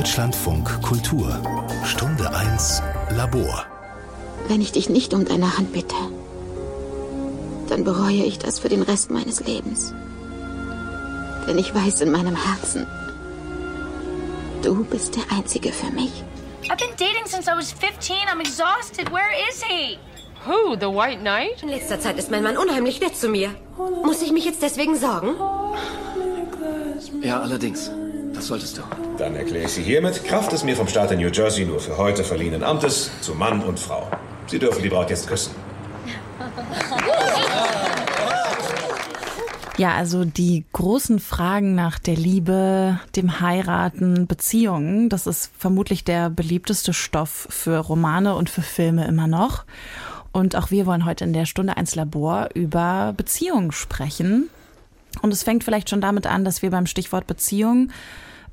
Deutschlandfunk Kultur Stunde 1 Labor Wenn ich dich nicht um deine Hand bitte, dann bereue ich das für den Rest meines Lebens. Denn ich weiß in meinem Herzen, du bist der Einzige für mich. I've been dating since I was 15. I'm exhausted. Where is he? Who? The White Knight? In letzter Zeit ist mein Mann unheimlich nett zu mir. Muss ich mich jetzt deswegen sorgen? Ja, allerdings. Das solltest du. Dann erkläre ich Sie hiermit, Kraft des mir vom Staat New Jersey nur für heute verliehenen Amtes, zu Mann und Frau. Sie dürfen die Braut jetzt küssen. Ja, also die großen Fragen nach der Liebe, dem Heiraten, Beziehungen, das ist vermutlich der beliebteste Stoff für Romane und für Filme immer noch. Und auch wir wollen heute in der Stunde 1 Labor über Beziehungen sprechen. Und es fängt vielleicht schon damit an, dass wir beim Stichwort Beziehung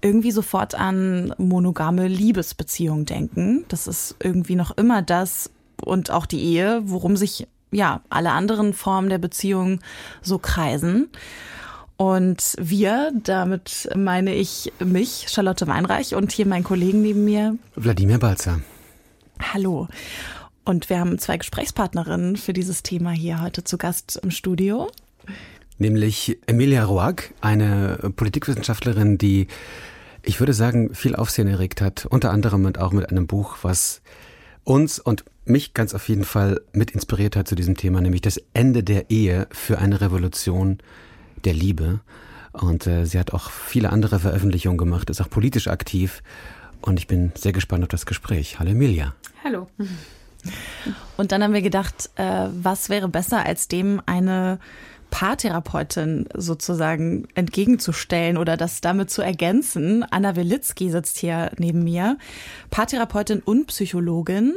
irgendwie sofort an monogame Liebesbeziehungen denken. Das ist irgendwie noch immer das und auch die Ehe, worum sich ja alle anderen Formen der Beziehung so kreisen. Und wir, damit meine ich mich, Charlotte Weinreich und hier mein Kollegen neben mir. Wladimir Balzer. Hallo. Und wir haben zwei Gesprächspartnerinnen für dieses Thema hier heute zu Gast im Studio. Nämlich Emilia Roag, eine Politikwissenschaftlerin, die, ich würde sagen, viel Aufsehen erregt hat. Unter anderem und auch mit einem Buch, was uns und mich ganz auf jeden Fall mit inspiriert hat zu diesem Thema, nämlich das Ende der Ehe für eine Revolution der Liebe. Und äh, sie hat auch viele andere Veröffentlichungen gemacht, ist auch politisch aktiv. Und ich bin sehr gespannt auf das Gespräch. Hallo Emilia. Hallo. Und dann haben wir gedacht, äh, was wäre besser, als dem eine Paartherapeutin sozusagen entgegenzustellen oder das damit zu ergänzen. Anna Wilitzki sitzt hier neben mir, Paartherapeutin und Psychologin.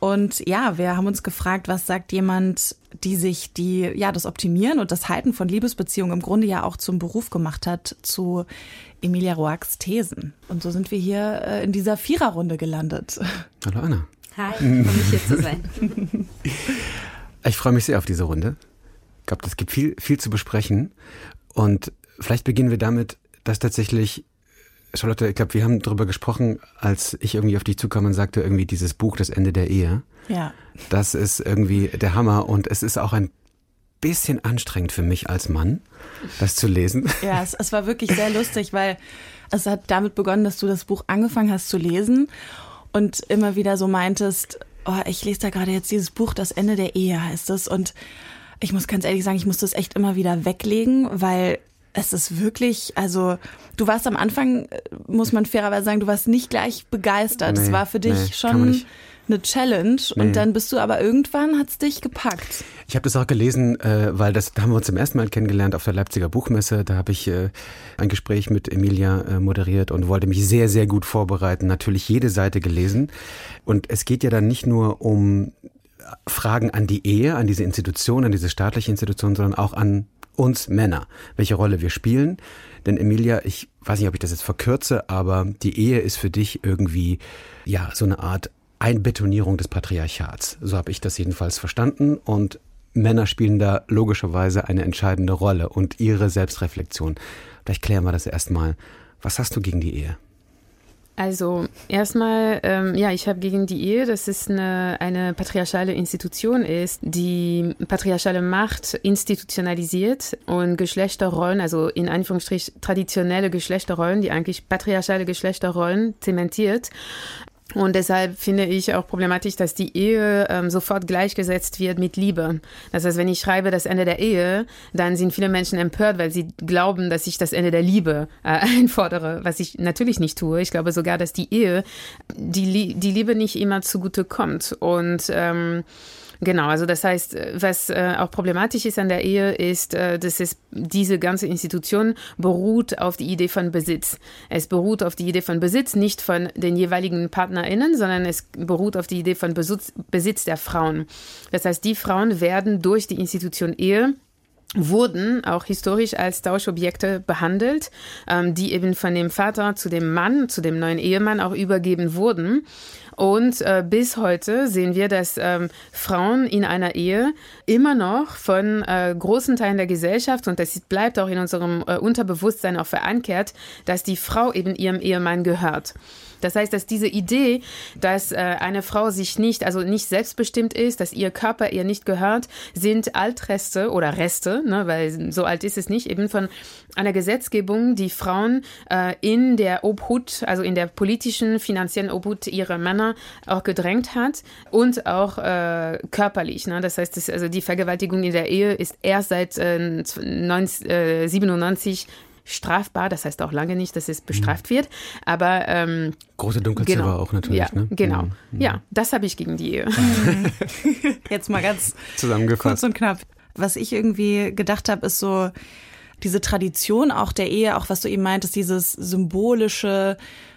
Und ja, wir haben uns gefragt, was sagt jemand, die sich die, ja, das Optimieren und das Halten von Liebesbeziehungen im Grunde ja auch zum Beruf gemacht hat, zu Emilia Roax Thesen. Und so sind wir hier äh, in dieser Viererrunde gelandet. Hallo Anna. Hi, freue mich hier zu sein. Ich freue mich sehr auf diese Runde. Ich glaube, es gibt viel, viel zu besprechen. Und vielleicht beginnen wir damit, dass tatsächlich, Charlotte, ich glaube, wir haben darüber gesprochen, als ich irgendwie auf dich zukam und sagte, irgendwie dieses Buch, das Ende der Ehe. Ja. Das ist irgendwie der Hammer und es ist auch ein bisschen anstrengend für mich als Mann, das zu lesen. Ja, es, es war wirklich sehr lustig, weil es hat damit begonnen, dass du das Buch angefangen hast zu lesen und immer wieder so meintest, oh, ich lese da gerade jetzt dieses Buch, das Ende der Ehe heißt es und ich muss ganz ehrlich sagen, ich muss das echt immer wieder weglegen, weil es ist wirklich, also du warst am Anfang, äh, muss man fairerweise sagen, du warst nicht gleich begeistert. Es Nee, war für dich nee, schon eine Challenge Nee. und dann bist du aber irgendwann hat's dich gepackt. Ich habe das auch gelesen, äh, weil das da haben wir uns zum ersten Mal kennengelernt auf der Leipziger Buchmesse. Da habe ich äh, ein Gespräch mit Emilia äh, moderiert und wollte mich sehr, sehr gut vorbereiten. Natürlich jede Seite gelesen. Und es geht ja dann nicht nur um Fragen an die Ehe, an diese Institution, an diese staatliche Institution, sondern auch an uns Männer, welche Rolle wir spielen. Denn Emilia, ich weiß nicht, ob ich das jetzt verkürze, aber die Ehe ist für dich irgendwie ja so eine Art Einbetonierung des Patriarchats. So habe ich das jedenfalls verstanden und Männer spielen da logischerweise eine entscheidende Rolle und ihre Selbstreflexion. Vielleicht klären wir das erstmal. Was hast du gegen die Ehe? Also erstmal, ähm, ja, ich habe gegen die Ehe, dass es eine, eine patriarchale Institution ist, die patriarchale Macht institutionalisiert und Geschlechterrollen, also in Anführungsstrich traditionelle Geschlechterrollen, die eigentlich patriarchale Geschlechterrollen zementiert. Und deshalb finde ich auch problematisch, dass die Ehe ähm, sofort gleichgesetzt wird mit Liebe. Das heißt, wenn ich schreibe das Ende der Ehe, dann sind viele Menschen empört, weil sie glauben, dass ich das Ende der Liebe äh, einfordere, was ich natürlich nicht tue. Ich glaube sogar, dass die Ehe die, die Liebe nicht immer zugute kommt. Und ähm, Genau, also das heißt, was äh, auch problematisch ist an der Ehe, ist, äh, dass es diese ganze Institution beruht auf die Idee von Besitz. Es beruht auf die Idee von Besitz, nicht von den jeweiligen PartnerInnen, sondern es beruht auf die Idee von Besitz, Besitz der Frauen. Das heißt, die Frauen werden durch die Institution Ehe wurden auch historisch als Tauschobjekte behandelt, ähm, die eben von dem Vater zu dem Mann, zu dem neuen Ehemann auch übergeben wurden. Und äh, bis heute sehen wir, dass ähm, Frauen in einer Ehe immer noch von äh, großen Teilen der Gesellschaft, und das bleibt auch in unserem äh, Unterbewusstsein auch verankert, dass die Frau eben ihrem Ehemann gehört. Das heißt, dass diese Idee, dass äh, eine Frau sich nicht, also nicht selbstbestimmt ist, dass ihr Körper ihr nicht gehört, sind Altreste oder Reste, ne, weil so alt ist es nicht, eben von einer Gesetzgebung, die Frauen äh, in der Obhut, also in der politischen, finanziellen Obhut ihrer Männer auch gedrängt hat und auch äh, körperlich. Ne? Das heißt, das, also die Vergewaltigung in der Ehe ist erst seit äh, 1997 strafbar. Das heißt auch lange nicht, dass es bestraft wird. Aber ähm, große Dunkelziffer genau. auch natürlich. Ja, ne? genau. Mhm. Ja, das habe ich gegen die Ehe. Jetzt mal ganz zusammengefasst kurz und knapp. Was ich irgendwie gedacht habe, ist so diese Tradition auch der Ehe, auch was du eben meintest, dieses symbolische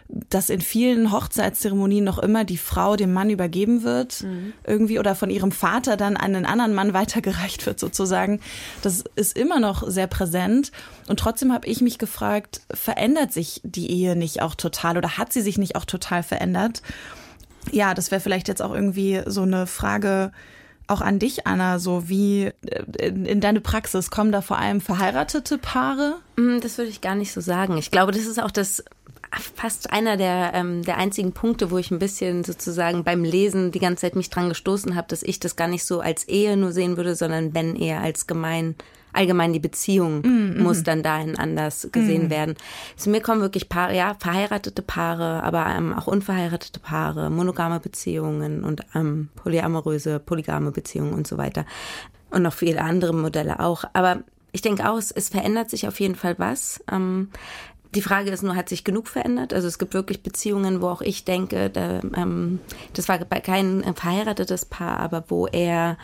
dass in vielen Hochzeitszeremonien noch immer die Frau dem Mann übergeben wird, mhm. irgendwie, oder von ihrem Vater dann an einen anderen Mann weitergereicht wird, sozusagen. Das ist immer noch sehr präsent. Und trotzdem habe ich mich gefragt, verändert sich die Ehe nicht auch total oder hat sie sich nicht auch total verändert? Ja, das wäre vielleicht jetzt auch irgendwie so eine Frage, auch an dich, Anna, so wie äh, in, in, deine Praxis kommen da vor allem verheiratete Paare? Mm, das würde ich gar nicht so sagen. Ich glaube, das ist auch das fast einer der, ähm, der einzigen Punkte, wo ich ein bisschen sozusagen beim Lesen die ganze Zeit mich dran gestoßen habe, dass ich das gar nicht so als Ehe nur sehen würde, sondern Ben eher als gemein allgemein die Beziehung mm, mm. muss dann dahin anders gesehen mm. werden. Zu mir kommen wirklich Paare, ja, verheiratete Paare, aber ähm, auch unverheiratete Paare, monogame Beziehungen und ähm, polyamoröse, polygame Beziehungen und so weiter. Und noch viele andere Modelle auch. Aber ich denke auch, es, es verändert sich auf jeden Fall was. Ähm, die Frage ist nur, hat sich genug verändert? Also es gibt wirklich Beziehungen, wo auch ich denke, da, ähm, das war kein verheiratetes Paar, aber wo er,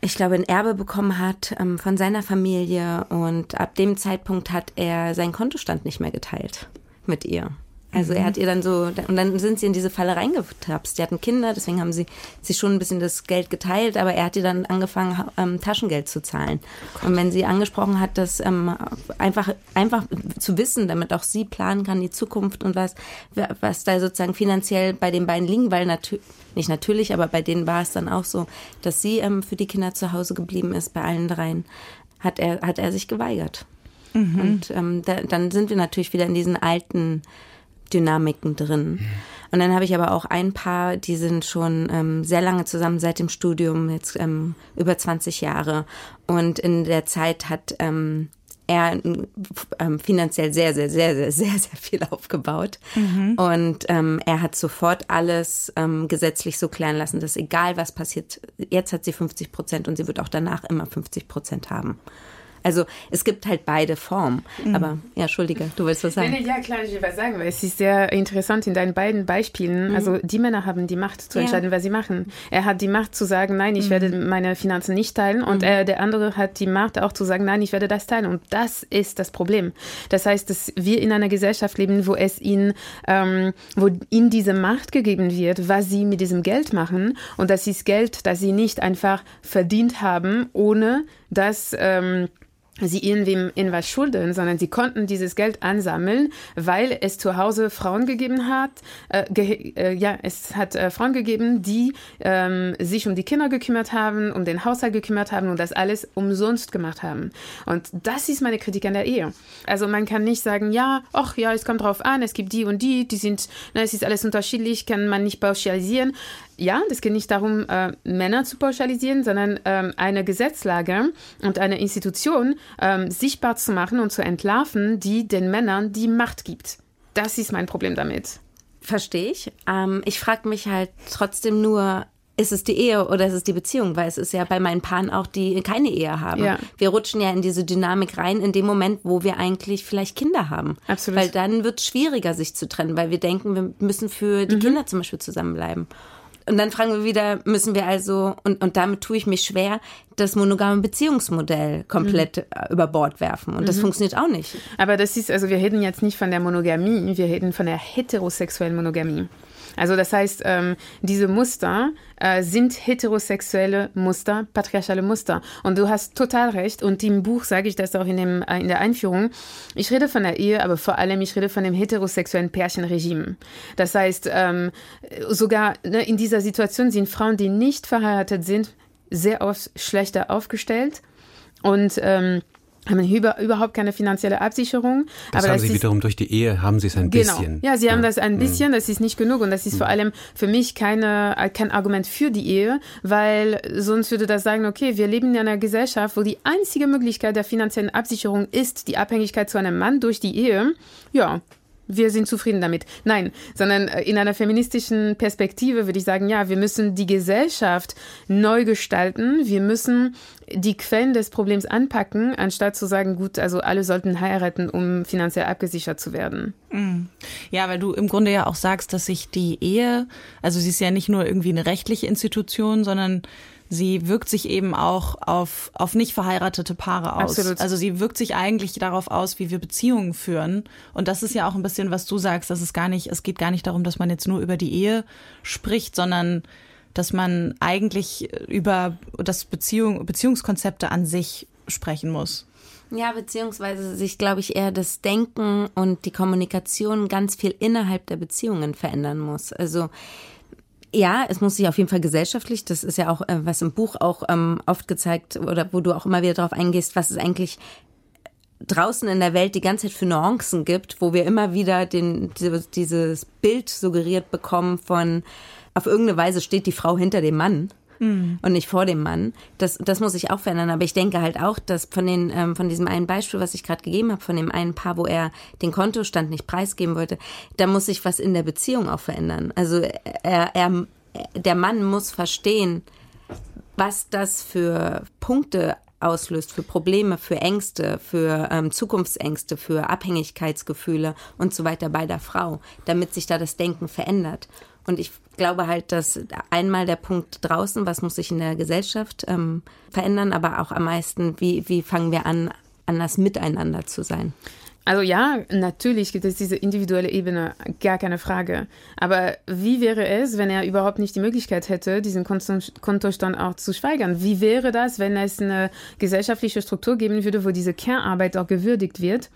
ich glaube, ein Erbe bekommen hat ähm, von seiner Familie und ab dem Zeitpunkt hat er seinen Kontostand nicht mehr geteilt mit ihr. Also mhm. er hat ihr dann so, und dann sind sie in diese Falle reingetapst. Die hatten Kinder, deswegen haben sie sich schon ein bisschen das Geld geteilt, aber er hat ihr dann angefangen, ähm, Taschengeld zu zahlen. Oh und wenn sie angesprochen hat, dass ähm, einfach, einfach zu wissen, damit auch sie planen kann, die Zukunft und was, was da sozusagen finanziell bei den beiden liegen, weil natürlich, nicht natürlich, aber bei denen war es dann auch so, dass sie ähm, für die Kinder zu Hause geblieben ist, bei allen dreien, hat er, hat er sich geweigert. Mhm. Und ähm, da, dann sind wir natürlich wieder in diesen alten Dynamiken drin. Und dann habe ich aber auch ein paar, die sind schon ähm, sehr lange zusammen seit dem Studium, jetzt ähm, über 20 Jahre. Und in der Zeit hat ähm, er ähm, finanziell sehr, sehr, sehr, sehr, sehr, sehr viel aufgebaut. Mhm. Und ähm, er hat sofort alles ähm, gesetzlich so klären lassen, dass egal was passiert, jetzt hat sie 50 Prozent und sie wird auch danach immer 50 Prozent haben. Also es gibt halt beide Formen. Mhm. Aber ja, Entschuldige, du willst was sagen. Nee, nee, ja, klar, ich will was sagen, weil es ist sehr interessant in deinen beiden Beispielen. Mhm. Also die Männer haben die Macht zu entscheiden, ja. was sie machen. Er hat die Macht zu sagen, nein, ich mhm. werde meine Finanzen nicht teilen. Und mhm. er, der andere hat die Macht auch zu sagen, nein, ich werde das teilen. Und das ist das Problem. Das heißt, dass wir in einer Gesellschaft leben, wo es ihnen, ähm, wo ihnen diese Macht gegeben wird, was sie mit diesem Geld machen. Und das ist Geld, das sie nicht einfach verdient haben, ohne dass ähm, sie irgendwem in was schulden, sondern sie konnten dieses Geld ansammeln, weil es zu Hause Frauen gegeben hat. Äh, ge äh, ja, es hat äh, Frauen gegeben, die ähm, sich um die Kinder gekümmert haben, um den Haushalt gekümmert haben und das alles umsonst gemacht haben. Und das ist meine Kritik an der Ehe. Also man kann nicht sagen, ja, ach ja, es kommt drauf an, es gibt die und die, die sind, na, es ist alles unterschiedlich, kann man nicht pauschalisieren ja, das geht nicht darum, äh, Männer zu pauschalisieren, sondern ähm, eine Gesetzlage und eine Institution ähm, sichtbar zu machen und zu entlarven, die den Männern die Macht gibt. Das ist mein Problem damit. Verstehe ich. Ähm, ich frage mich halt trotzdem nur, ist es die Ehe oder ist es die Beziehung? Weil es ist ja bei meinen Paaren auch, die keine Ehe haben. Ja. Wir rutschen ja in diese Dynamik rein, in dem Moment, wo wir eigentlich vielleicht Kinder haben. Absolut. Weil dann wird es schwieriger, sich zu trennen, weil wir denken, wir müssen für die mhm. Kinder zum Beispiel zusammenbleiben. Und dann fragen wir wieder, müssen wir also, und, und damit tue ich mich schwer, das monogame Beziehungsmodell komplett mhm. über Bord werfen. Und das mhm. funktioniert auch nicht. Aber das ist, also wir reden jetzt nicht von der Monogamie, wir reden von der heterosexuellen Monogamie. Also das heißt, ähm, diese Muster äh, sind heterosexuelle Muster, patriarchale Muster. Und du hast total recht. Und im Buch sage ich das auch in, dem, äh, in der Einführung. Ich rede von der Ehe, aber vor allem ich rede von dem heterosexuellen Pärchenregime. Das heißt, ähm, sogar ne, in dieser Situation sind Frauen, die nicht verheiratet sind, sehr oft schlechter aufgestellt. Und ähm, haben über, überhaupt keine finanzielle Absicherung. Das aber haben das sie wiederum durch die Ehe, haben sie es ein genau. bisschen. Ja, sie haben ja. das ein mhm. bisschen, das ist nicht genug und das ist mhm. vor allem für mich keine, kein Argument für die Ehe, weil sonst würde das sagen, okay, wir leben in einer Gesellschaft, wo die einzige Möglichkeit der finanziellen Absicherung ist die Abhängigkeit zu einem Mann durch die Ehe. Ja, wir sind zufrieden damit. Nein, sondern äh, in einer feministischen Perspektive würde ich sagen, ja, wir müssen die Gesellschaft neu gestalten. Wir müssen die Quellen des Problems anpacken, anstatt zu sagen, gut, also alle sollten heiraten, um finanziell abgesichert zu werden. Mm. Ja, weil du im Grunde ja auch sagst, dass sich die Ehe, also sie ist ja nicht nur irgendwie eine rechtliche Institution, sondern sie wirkt sich eben auch auf, auf nicht verheiratete Paare aus. Absolut. Also sie wirkt sich eigentlich darauf aus, wie wir Beziehungen führen. Und das ist ja auch ein bisschen, was du sagst, dass es gar nicht, es geht gar nicht darum, dass man jetzt nur über die Ehe spricht, sondern dass man eigentlich über das Beziehung, Beziehungskonzepte an sich sprechen muss. Ja, beziehungsweise sich, glaube ich, eher das Denken und die Kommunikation ganz viel innerhalb der Beziehungen verändern muss. Also ja, es muss sich auf jeden Fall gesellschaftlich, das ist ja auch, äh, was im Buch auch ähm, oft gezeigt oder wo du auch immer wieder darauf eingehst, was es eigentlich draußen in der Welt die ganze Zeit für Nuancen gibt, wo wir immer wieder den, dieses Bild suggeriert bekommen von, auf irgendeine Weise steht die Frau hinter dem Mann mhm. und nicht vor dem Mann. Das, das muss sich auch verändern. Aber ich denke halt auch, dass von, den, ähm, von diesem einen Beispiel, was ich gerade gegeben habe, von dem einen Paar, wo er den Kontostand nicht preisgeben wollte, da muss sich was in der Beziehung auch verändern. Also er, er, der Mann muss verstehen, was das für Punkte auslöst, für Probleme, für Ängste, für ähm, Zukunftsängste, für Abhängigkeitsgefühle und so weiter bei der Frau, damit sich da das Denken verändert. Und ich glaube halt, dass einmal der Punkt draußen, was muss sich in der Gesellschaft ähm, verändern, aber auch am meisten, wie, wie fangen wir an, anders miteinander zu sein. Also ja, natürlich gibt es diese individuelle Ebene, gar keine Frage. Aber wie wäre es, wenn er überhaupt nicht die Möglichkeit hätte, diesen Kontostand auch zu steigern? Wie wäre das, wenn es eine gesellschaftliche Struktur geben würde, wo diese Kernarbeit auch gewürdigt wird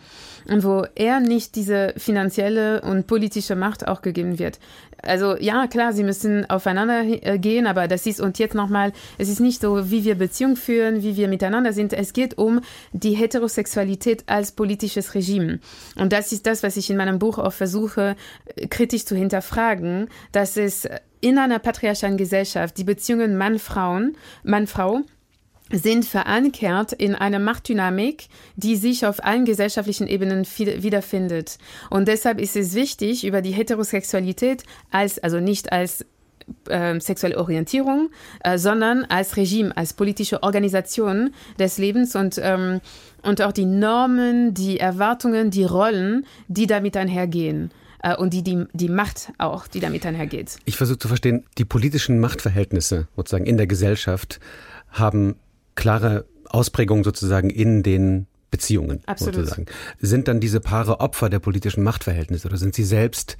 und wo er nicht diese finanzielle und politische Macht auch gegeben wird? also ja, klar, sie müssen aufeinander äh, gehen, aber das ist, und jetzt nochmal, es ist nicht so, wie wir Beziehungen führen, wie wir miteinander sind. Es geht um die Heterosexualität als politisches Regime. Und das ist das, was ich in meinem Buch auch versuche, äh, kritisch zu hinterfragen, dass es in einer patriarchalen Gesellschaft die Beziehungen Mann-Frauen, Mann-Frau, sind verankert in einer Machtdynamik, die sich auf allen gesellschaftlichen Ebenen wiederfindet. Und deshalb ist es wichtig, über die Heterosexualität als, also nicht als äh, sexuelle Orientierung, äh, sondern als Regime, als politische Organisation des Lebens und, ähm, und auch die Normen, die Erwartungen, die Rollen, die damit einhergehen äh, und die, die, die Macht auch, die damit einhergeht. Ich versuche zu verstehen, die politischen Machtverhältnisse sozusagen in der Gesellschaft haben klare Ausprägung sozusagen in den Beziehungen. Absolut. Sozusagen. Sind dann diese Paare Opfer der politischen Machtverhältnisse oder sind sie selbst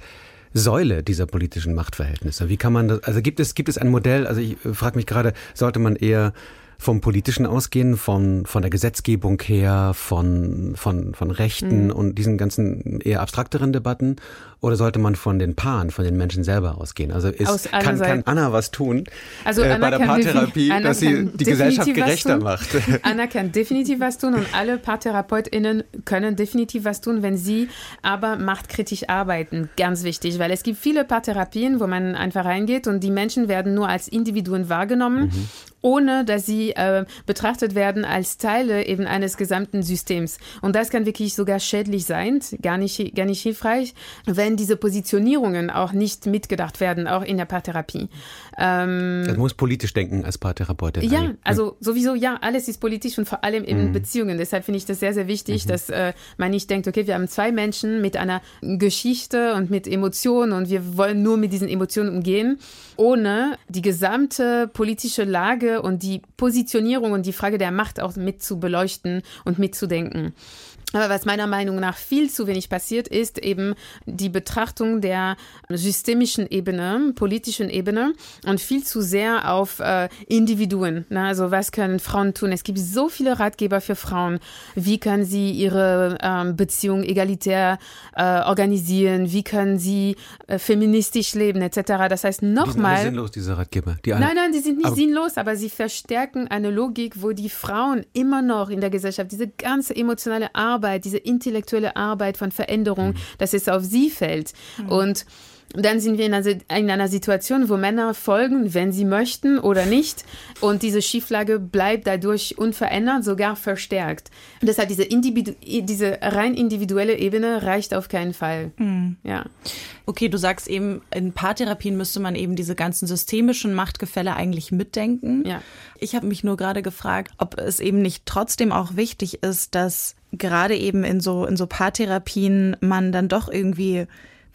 Säule dieser politischen Machtverhältnisse? Wie kann man das, also gibt es, gibt es ein Modell, also ich äh, frage mich gerade, sollte man eher vom Politischen ausgehen, von, von der Gesetzgebung her, von, von, von Rechten mhm. und diesen ganzen eher abstrakteren Debatten? Oder sollte man von den Paaren, von den Menschen selber ausgehen? Also ist, kann, kann Anna was tun also äh, bei der Paartherapie, dass sie die Gesellschaft gerechter macht? Anna kann definitiv was tun und alle PaartherapeutInnen können definitiv was tun, wenn sie aber machtkritisch arbeiten. Ganz wichtig, weil es gibt viele Paartherapien, wo man einfach reingeht und die Menschen werden nur als Individuen wahrgenommen. Mhm ohne dass sie äh, betrachtet werden als Teile eben eines gesamten Systems. Und das kann wirklich sogar schädlich sein, gar nicht, gar nicht hilfreich, wenn diese Positionierungen auch nicht mitgedacht werden, auch in der Paartherapie. Ähm, das muss politisch denken als Paartherapeutin. Ja, also sowieso, ja, alles ist politisch und vor allem in mhm. Beziehungen. Deshalb finde ich das sehr, sehr wichtig, mhm. dass äh, man nicht denkt, okay, wir haben zwei Menschen mit einer Geschichte und mit Emotionen und wir wollen nur mit diesen Emotionen umgehen, ohne die gesamte politische Lage und die Positionierung und die Frage der Macht auch mit zu beleuchten und mitzudenken. Aber was meiner Meinung nach viel zu wenig passiert, ist eben die Betrachtung der systemischen Ebene, politischen Ebene und viel zu sehr auf äh, Individuen. Ne? Also was können Frauen tun? Es gibt so viele Ratgeber für Frauen. Wie können sie ihre ähm, Beziehung egalitär äh, organisieren? Wie können sie äh, feministisch leben etc. Das heißt nochmal. Die sind sinnlos, diese Ratgeber. Die nein, nein, die sind nicht aber sinnlos, aber sie verstärken eine Logik, wo die Frauen immer noch in der Gesellschaft diese ganze emotionale Arbeit Arbeit, diese intellektuelle Arbeit von Veränderung, mhm. dass es auf sie fällt. Mhm. Und dann sind wir in einer, in einer, Situation, wo Männer folgen, wenn sie möchten oder nicht. Und diese Schieflage bleibt dadurch unverändert, sogar verstärkt. Und deshalb diese, Individu diese rein individuelle Ebene reicht auf keinen Fall. Mhm. Ja. Okay, du sagst eben, in Paartherapien müsste man eben diese ganzen systemischen Machtgefälle eigentlich mitdenken. Ja. Ich habe mich nur gerade gefragt, ob es eben nicht trotzdem auch wichtig ist, dass gerade eben in so, in so Paartherapien man dann doch irgendwie,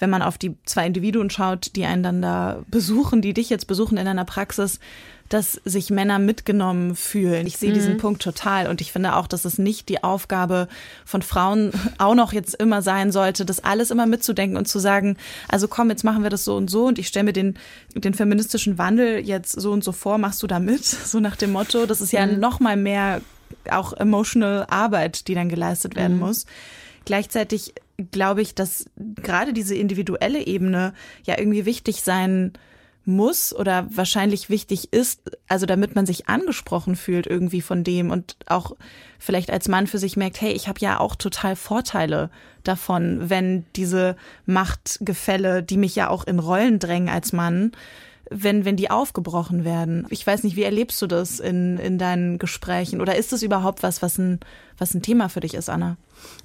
wenn man auf die zwei Individuen schaut, die einen dann da besuchen, die dich jetzt besuchen in einer Praxis, dass sich Männer mitgenommen fühlen. Ich sehe mhm. diesen Punkt total und ich finde auch, dass es nicht die Aufgabe von Frauen auch noch jetzt immer sein sollte, das alles immer mitzudenken und zu sagen, also komm, jetzt machen wir das so und so und ich stelle mir den, den feministischen Wandel jetzt so und so vor, machst du da mit? So nach dem Motto, das ist ja mhm. noch mal mehr auch emotional Arbeit, die dann geleistet werden mhm. muss. Gleichzeitig glaube ich, dass gerade diese individuelle Ebene ja irgendwie wichtig sein muss oder wahrscheinlich wichtig ist, also damit man sich angesprochen fühlt irgendwie von dem und auch vielleicht als Mann für sich merkt, hey, ich habe ja auch total Vorteile davon, wenn diese Machtgefälle, die mich ja auch in Rollen drängen als Mann, wenn, wenn die aufgebrochen werden. Ich weiß nicht, wie erlebst du das in, in deinen Gesprächen? Oder ist das überhaupt was, was ein, was ein Thema für dich ist, Anna?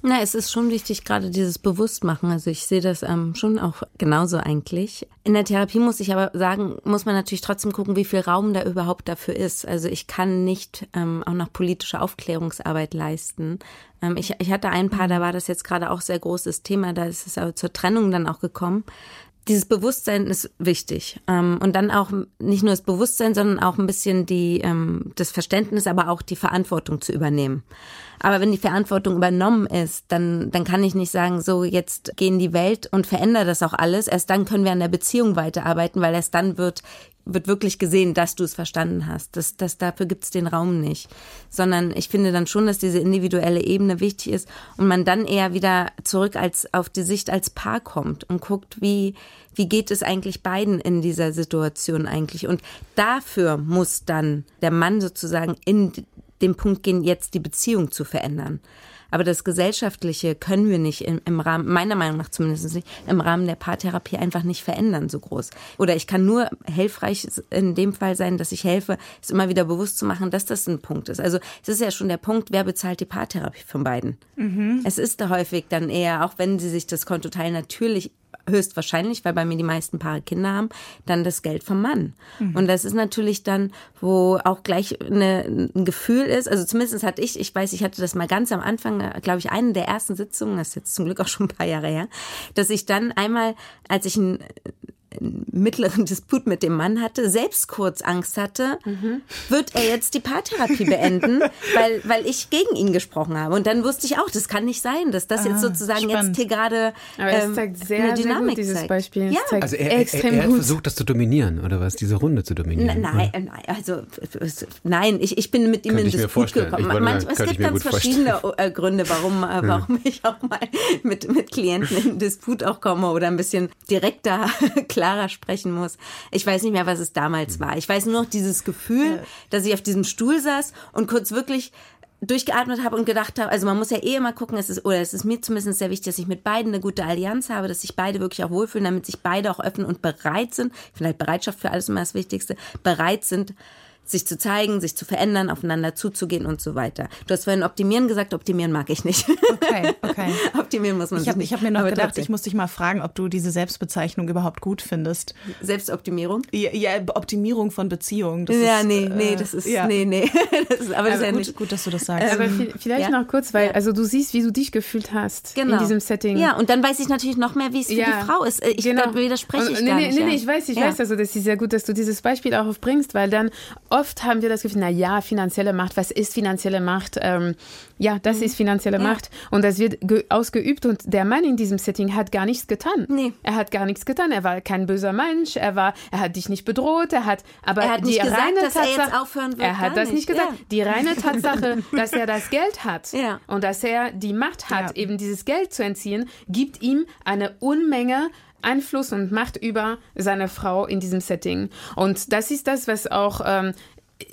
Na, es ist schon wichtig, gerade dieses Bewusstmachen. Also ich sehe das ähm, schon auch genauso eigentlich. In der Therapie muss ich aber sagen, muss man natürlich trotzdem gucken, wie viel Raum da überhaupt dafür ist. Also ich kann nicht ähm, auch noch politische Aufklärungsarbeit leisten. Ähm, ich, ich hatte ein paar, da war das jetzt gerade auch sehr großes Thema, da ist es aber zur Trennung dann auch gekommen dieses Bewusstsein ist wichtig. Ähm, und dann auch nicht nur das Bewusstsein, sondern auch ein bisschen die, ähm, das Verständnis, aber auch die Verantwortung zu übernehmen. Aber wenn die Verantwortung übernommen ist, dann, dann kann ich nicht sagen, so jetzt gehen die Welt und verändere das auch alles. Erst dann können wir an der Beziehung weiterarbeiten, weil erst dann wird wird wirklich gesehen, dass du es verstanden hast. Das, das, dafür gibt es den Raum nicht. Sondern ich finde dann schon, dass diese individuelle Ebene wichtig ist und man dann eher wieder zurück als auf die Sicht als Paar kommt und guckt, wie, wie geht es eigentlich beiden in dieser Situation eigentlich. Und dafür muss dann der Mann sozusagen in den Punkt gehen, jetzt die Beziehung zu verändern. Aber das Gesellschaftliche können wir nicht im, im Rahmen, meiner Meinung nach zumindest nicht, im Rahmen der Paartherapie einfach nicht verändern so groß. Oder ich kann nur hilfreich in dem Fall sein, dass ich helfe, es immer wieder bewusst zu machen, dass das ein Punkt ist. Also es ist ja schon der Punkt, wer bezahlt die Paartherapie von beiden. Mhm. Es ist da häufig dann eher, auch wenn sie sich das Konto teilen, natürlich höchstwahrscheinlich, weil bei mir die meisten Paare Kinder haben, dann das Geld vom Mann. Mhm. Und das ist natürlich dann, wo auch gleich eine, ein Gefühl ist, also zumindest hatte ich, ich weiß, ich hatte das mal ganz am Anfang, glaube ich, eine der ersten Sitzungen, das ist jetzt zum Glück auch schon ein paar Jahre her, dass ich dann einmal, als ich ein mittleren Disput mit dem Mann hatte, selbst kurz Angst hatte, mhm. wird er jetzt die Paartherapie beenden, weil, weil ich gegen ihn gesprochen habe. Und dann wusste ich auch, das kann nicht sein, dass das ah, jetzt sozusagen spannend. jetzt hier gerade ähm, sehr, eine Dynamik sehr gut, dieses Beispiel. Ja. also er, er, extrem er, er hat versucht, das zu dominieren, oder was? Diese Runde zu dominieren? Nein, nein, also nein, ich, ich bin mit ihm in Disput gekommen. Manch, es gibt ganz verschiedene äh, Gründe, warum, äh, warum ja. ich auch mal mit, mit Klienten in Disput auch komme oder ein bisschen direkter klarer sprechen muss. Ich weiß nicht mehr, was es damals war. Ich weiß nur noch dieses Gefühl, dass ich auf diesem Stuhl saß und kurz wirklich durchgeatmet habe und gedacht habe, also man muss ja eh immer gucken, es ist, oder es ist mir zumindest sehr wichtig, dass ich mit beiden eine gute Allianz habe, dass sich beide wirklich auch wohlfühlen, damit sich beide auch öffnen und bereit sind, vielleicht Bereitschaft für alles immer das Wichtigste, bereit sind, sich zu zeigen, sich zu verändern, aufeinander zuzugehen und so weiter. Du hast vorhin optimieren gesagt, optimieren mag ich nicht. Okay, okay. optimieren muss man ich hab, nicht. Ich habe mir noch Aber gedacht, ich muss dich mal fragen, ob du diese Selbstbezeichnung überhaupt gut findest. Selbstoptimierung? Ja, ja Optimierung von Beziehungen. Das ja, ist, nee, nee, das ist, ja. nee, nee. Das ist, aber, aber das ist ja gut, nicht. gut, dass du das sagst. Aber ähm, vielleicht ja? noch kurz, weil, also du siehst, wie du dich gefühlt hast genau. in diesem Setting. Ja, und dann weiß ich natürlich noch mehr, wie es für ja. die Frau ist. Ich genau. widerspreche ich nee, gar nee, nicht. Nee, nee, ich weiß, ich weiß, also das ist sehr gut, dass du dieses Beispiel auch aufbringst, weil dann oft haben wir das Gefühl, na ja, finanzielle Macht, was ist finanzielle Macht? Ähm, ja, das mhm. ist finanzielle ja. Macht und das wird ausgeübt und der Mann in diesem Setting hat gar nichts getan. Nee. Er hat gar nichts getan. Er war kein böser Mensch. Er war, er hat dich nicht bedroht. Er hat, aber er hat die nicht gesagt, reine dass Tatsache, er jetzt aufhören wird. Er hat das nicht gesagt. Ja. Die reine Tatsache, dass er das Geld hat ja. und dass er die Macht hat, eben dieses Geld zu entziehen, gibt ihm eine Unmenge Einfluss und Macht über seine Frau in diesem Setting. Und das ist das, was auch ähm,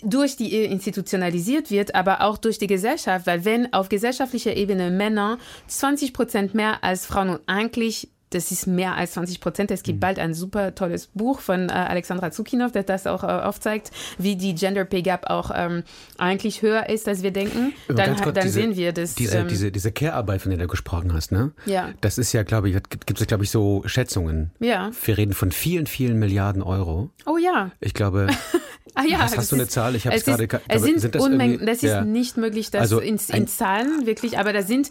durch die Ehe institutionalisiert wird, aber auch durch die Gesellschaft, weil wenn auf gesellschaftlicher Ebene Männer 20 Prozent mehr als Frauen und eigentlich das ist mehr als 20 Prozent. Es gibt mhm. bald ein super tolles Buch von äh, Alexandra Zukinov, das das auch äh, aufzeigt, wie die Gender Pay Gap auch ähm, eigentlich höher ist, als wir denken. Dann, kurz, dann diese, sehen wir das. Diese, ähm, diese, diese Care-Arbeit, von der du gesprochen hast, ne? Ja. Das ist ja, glaube ich, gibt es, glaube ich, so Schätzungen. Ja. Wir reden von vielen, vielen Milliarden Euro. Oh ja. Ich glaube. Ah ja, hast, hast du eine Zahl? Ich habe es gerade. Es sind, sind das Unmengen. Das ist ja. nicht möglich, das Also in, in Zahlen wirklich, aber da sind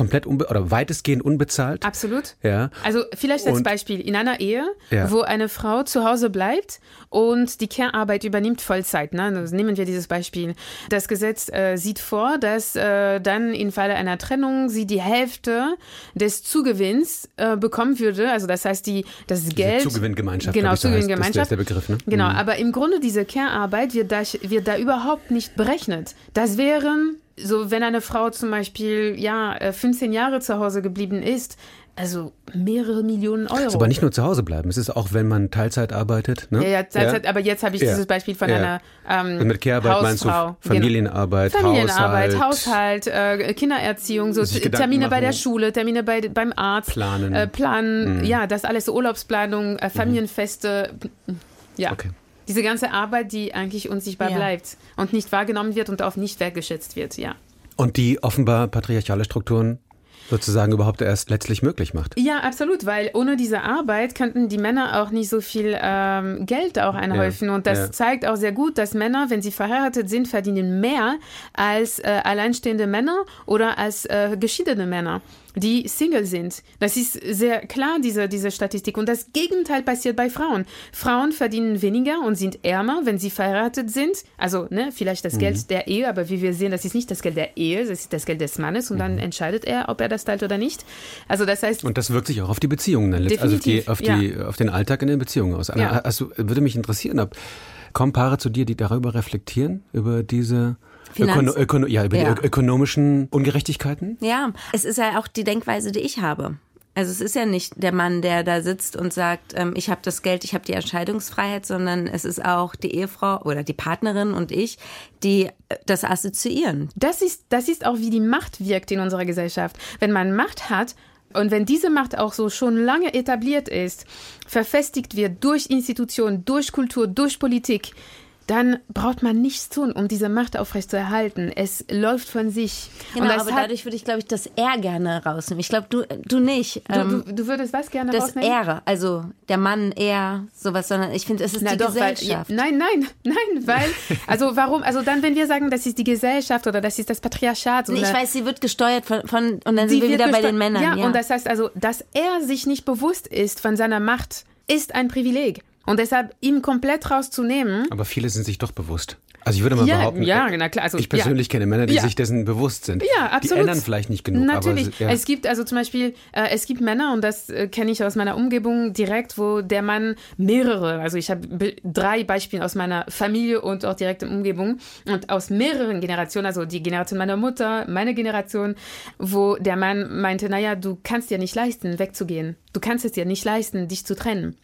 komplett oder weitestgehend unbezahlt. Absolut. Ja. Also vielleicht als Und- Beispiel in einer Ehe, Ja. wo eine Frau zu Hause bleibt und die Care-Arbeit übernimmt Vollzeit. Ne? Also nehmen wir dieses Beispiel. Das Gesetz äh, sieht vor, dass äh, dann im Falle einer Trennung sie die Hälfte des Zugewinns äh, bekommen würde. Also das heißt, die, das Diese Geld. Zugewinngemeinschaft. Genau, ich, Zugewinngemeinschaft. Das ist der Begriff, ne? Genau, Mhm. aber im Grunde diese Care-Arbeit wird da, wird da überhaupt nicht berechnet. Das wären, so wenn eine Frau zum Beispiel ja äh, 15 Jahre zu Hause geblieben ist, also mehrere Millionen Euro. Es ist aber nicht nur zu Hause bleiben. Es ist auch, wenn man Teilzeit arbeitet. Ne? ja, ja, Teilzeit, aber jetzt habe ich Ja. dieses Beispiel von Ja. einer ähm, Und mit Care-Arbeit meinst du Hausfrau. Familienarbeit, Genau. Familienarbeit, Haushalt, Haushalt, äh, Kindererziehung, so Termine bei der machen. Schule, Termine bei, beim Arzt, Planen. äh, Planen, Mhm. ja, das alles so Urlaubsplanung, äh, Familienfeste, ja. Okay. Diese ganze Arbeit, die eigentlich unsichtbar Ja. bleibt und nicht wahrgenommen wird und auch nicht wertgeschätzt wird, ja. Und die offenbar patriarchale Strukturen sozusagen überhaupt erst letztlich möglich macht. Ja, absolut, weil ohne diese Arbeit könnten die Männer auch nicht so viel ähm, Geld auch einhäufen. Und das ja. zeigt auch sehr gut, dass Männer, wenn sie verheiratet sind, verdienen mehr als äh, alleinstehende Männer oder als äh, geschiedene Männer, die Single sind. Das ist sehr klar, diese, diese Statistik. Und das Gegenteil passiert bei Frauen. Frauen verdienen weniger und sind ärmer, wenn sie verheiratet sind. Also ne, vielleicht das Geld der Ehe, aber wie wir sehen, das ist nicht das Geld der Ehe, das ist das Geld des Mannes. Und dann entscheidet er, ob er das teilt oder nicht. Also das heißt, Und das wirkt sich auch auf die Beziehungen, dann letzt- also auf, die, auf, die, auf den Alltag in den Beziehungen aus. Anna, Ja. du, würde mich interessieren, ob kommen Paare zu dir, die darüber reflektieren, über diese Ökono Ökono ja, über Ja. die ökonomischen Ungerechtigkeiten? Ja, es ist ja auch die Denkweise, die ich habe. Also es ist ja nicht der Mann, der da sitzt und sagt, ähm, ich habe das Geld, ich habe die Entscheidungsfreiheit, sondern es ist auch die Ehefrau oder die Partnerin und ich, die äh, das assoziieren. Das ist, das ist auch, wie die Macht wirkt in unserer Gesellschaft. Wenn man Macht hat und wenn diese Macht auch so schon lange etabliert ist, verfestigt wird durch Institutionen, durch Kultur, durch Politik, dann braucht man nichts tun, um diese Macht aufrechtzuerhalten. Es läuft von sich. Genau, das aber dadurch würde ich, glaube ich, das R gerne rausnehmen. Ich glaube, du, du nicht. du, Ähm, du, du würdest was gerne das rausnehmen? R, also der Mann, er, sowas, sondern ich finde, es ist Na die doch, weil, Gesellschaft. ja, nein, nein, nein, weil, also warum, also dann, wenn wir sagen, das ist die Gesellschaft oder das ist das Patriarchat. Nee, ich weiß, sie wird gesteuert von, von und dann sind wir wieder bei den Männern. Ja, Ja, und das heißt also, dass er sich nicht bewusst ist von seiner Macht, ist ein Privileg. Und deshalb ihn komplett rauszunehmen. Aber viele sind sich doch bewusst. Also ich würde mal Ja, behaupten, ja, na klar, also, ich persönlich ja. kenne Männer, die Ja. sich dessen bewusst sind. Ja, absolut. Die ändern vielleicht nicht genug. Natürlich. Aber. Es gibt also zum Beispiel, äh, es gibt Männer, und das äh, kenne ich aus meiner Umgebung direkt, wo der Mann mehrere, also ich habe be- drei Beispiele aus meiner Familie und auch direkt in Umgebung und aus mehreren Generationen, also die Generation meiner Mutter, meine Generation, wo der Mann meinte, naja, du kannst dir nicht leisten, wegzugehen. Du kannst es dir nicht leisten, dich zu trennen.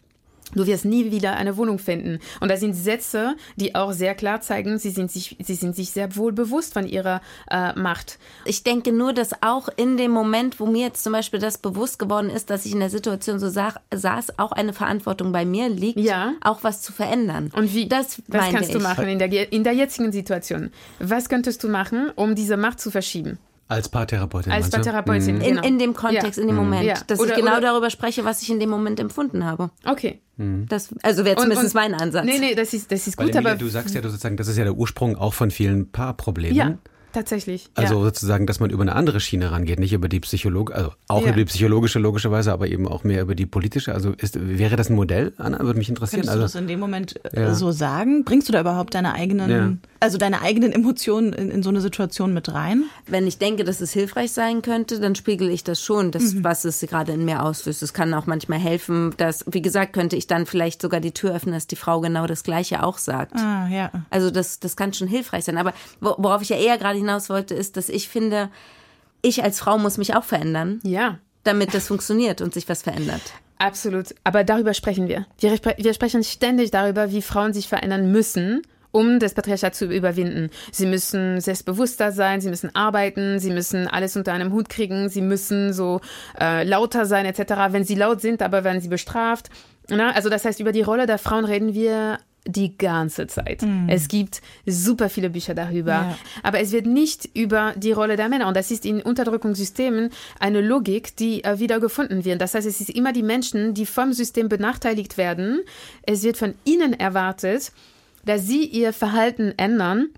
Du wirst nie wieder eine Wohnung finden. Und das sind Sätze, die auch sehr klar zeigen, sie sind sich, sie sind sich sehr wohl bewusst von ihrer äh, Macht. Ich denke nur, dass auch in dem Moment, wo mir jetzt zum Beispiel das bewusst geworden ist, dass ich in der Situation so sa saß, auch eine Verantwortung bei mir liegt, Ja. auch was zu verändern. Und wie? Das was kannst du ich. machen in der, in der jetzigen Situation? Was könntest du machen, um diese Macht zu verschieben? Als Paartherapeutin. Als? Paartherapeutin. Mhm. In, Genau. in dem Kontext, Ja. in dem Moment. Ja. Dass Oder- ich genau oder- darüber spreche, was ich in dem Moment empfunden habe. Okay. Das, also wäre Und- zumindest und- mein Ansatz. Nee, nee, das ist, das ist Weil gut, Emilia, aber. du sagst ja, du sozusagen, das ist ja der Ursprung auch von vielen Paarproblemen. Ja, tatsächlich. Also ja. sozusagen, dass man über eine andere Schiene rangeht, nicht über die Psychologie, also auch Ja. über die psychologische logischerweise, aber eben auch mehr über die politische. Also ist, wäre das ein Modell, Anna? Würde mich interessieren. Könntest du das Also, in dem Moment äh, Ja. so sagen? Bringst du da überhaupt deine eigenen, Ja. also deine eigenen Emotionen in, in so eine Situation mit rein? Wenn ich denke, dass es hilfreich sein könnte, dann spiegel ich das schon, das, Mhm. was es gerade in mir auslöst. Es kann auch manchmal helfen, dass, wie gesagt, könnte ich dann vielleicht sogar die Tür öffnen, dass die Frau genau das Gleiche auch sagt. Ah, ja. Also das, das kann schon hilfreich sein. Aber wo- worauf ich ja eher gerade hinaus wollte, ist, dass ich finde, ich als Frau muss mich auch verändern, ja. damit das funktioniert und sich was verändert. Absolut. Aber darüber sprechen wir. Wir, wir sprechen ständig darüber, wie Frauen sich verändern müssen, um das Patriarchat zu überwinden. Sie müssen selbstbewusster sein, sie müssen arbeiten, sie müssen alles unter einem Hut kriegen, sie müssen so äh, lauter sein etc. Wenn sie laut sind, aber werden sie bestraft. Na, also das heißt, über die Rolle der Frauen reden wir die ganze Zeit. Es gibt super viele Bücher darüber. Ja. Aber es wird nicht über die Rolle der Männer. Und das ist in Unterdrückungssystemen eine Logik, die äh, wieder gefunden wird. Das heißt, es ist immer die Menschen, die vom System benachteiligt werden. Es wird von ihnen erwartet, dass sie ihr Verhalten ändern.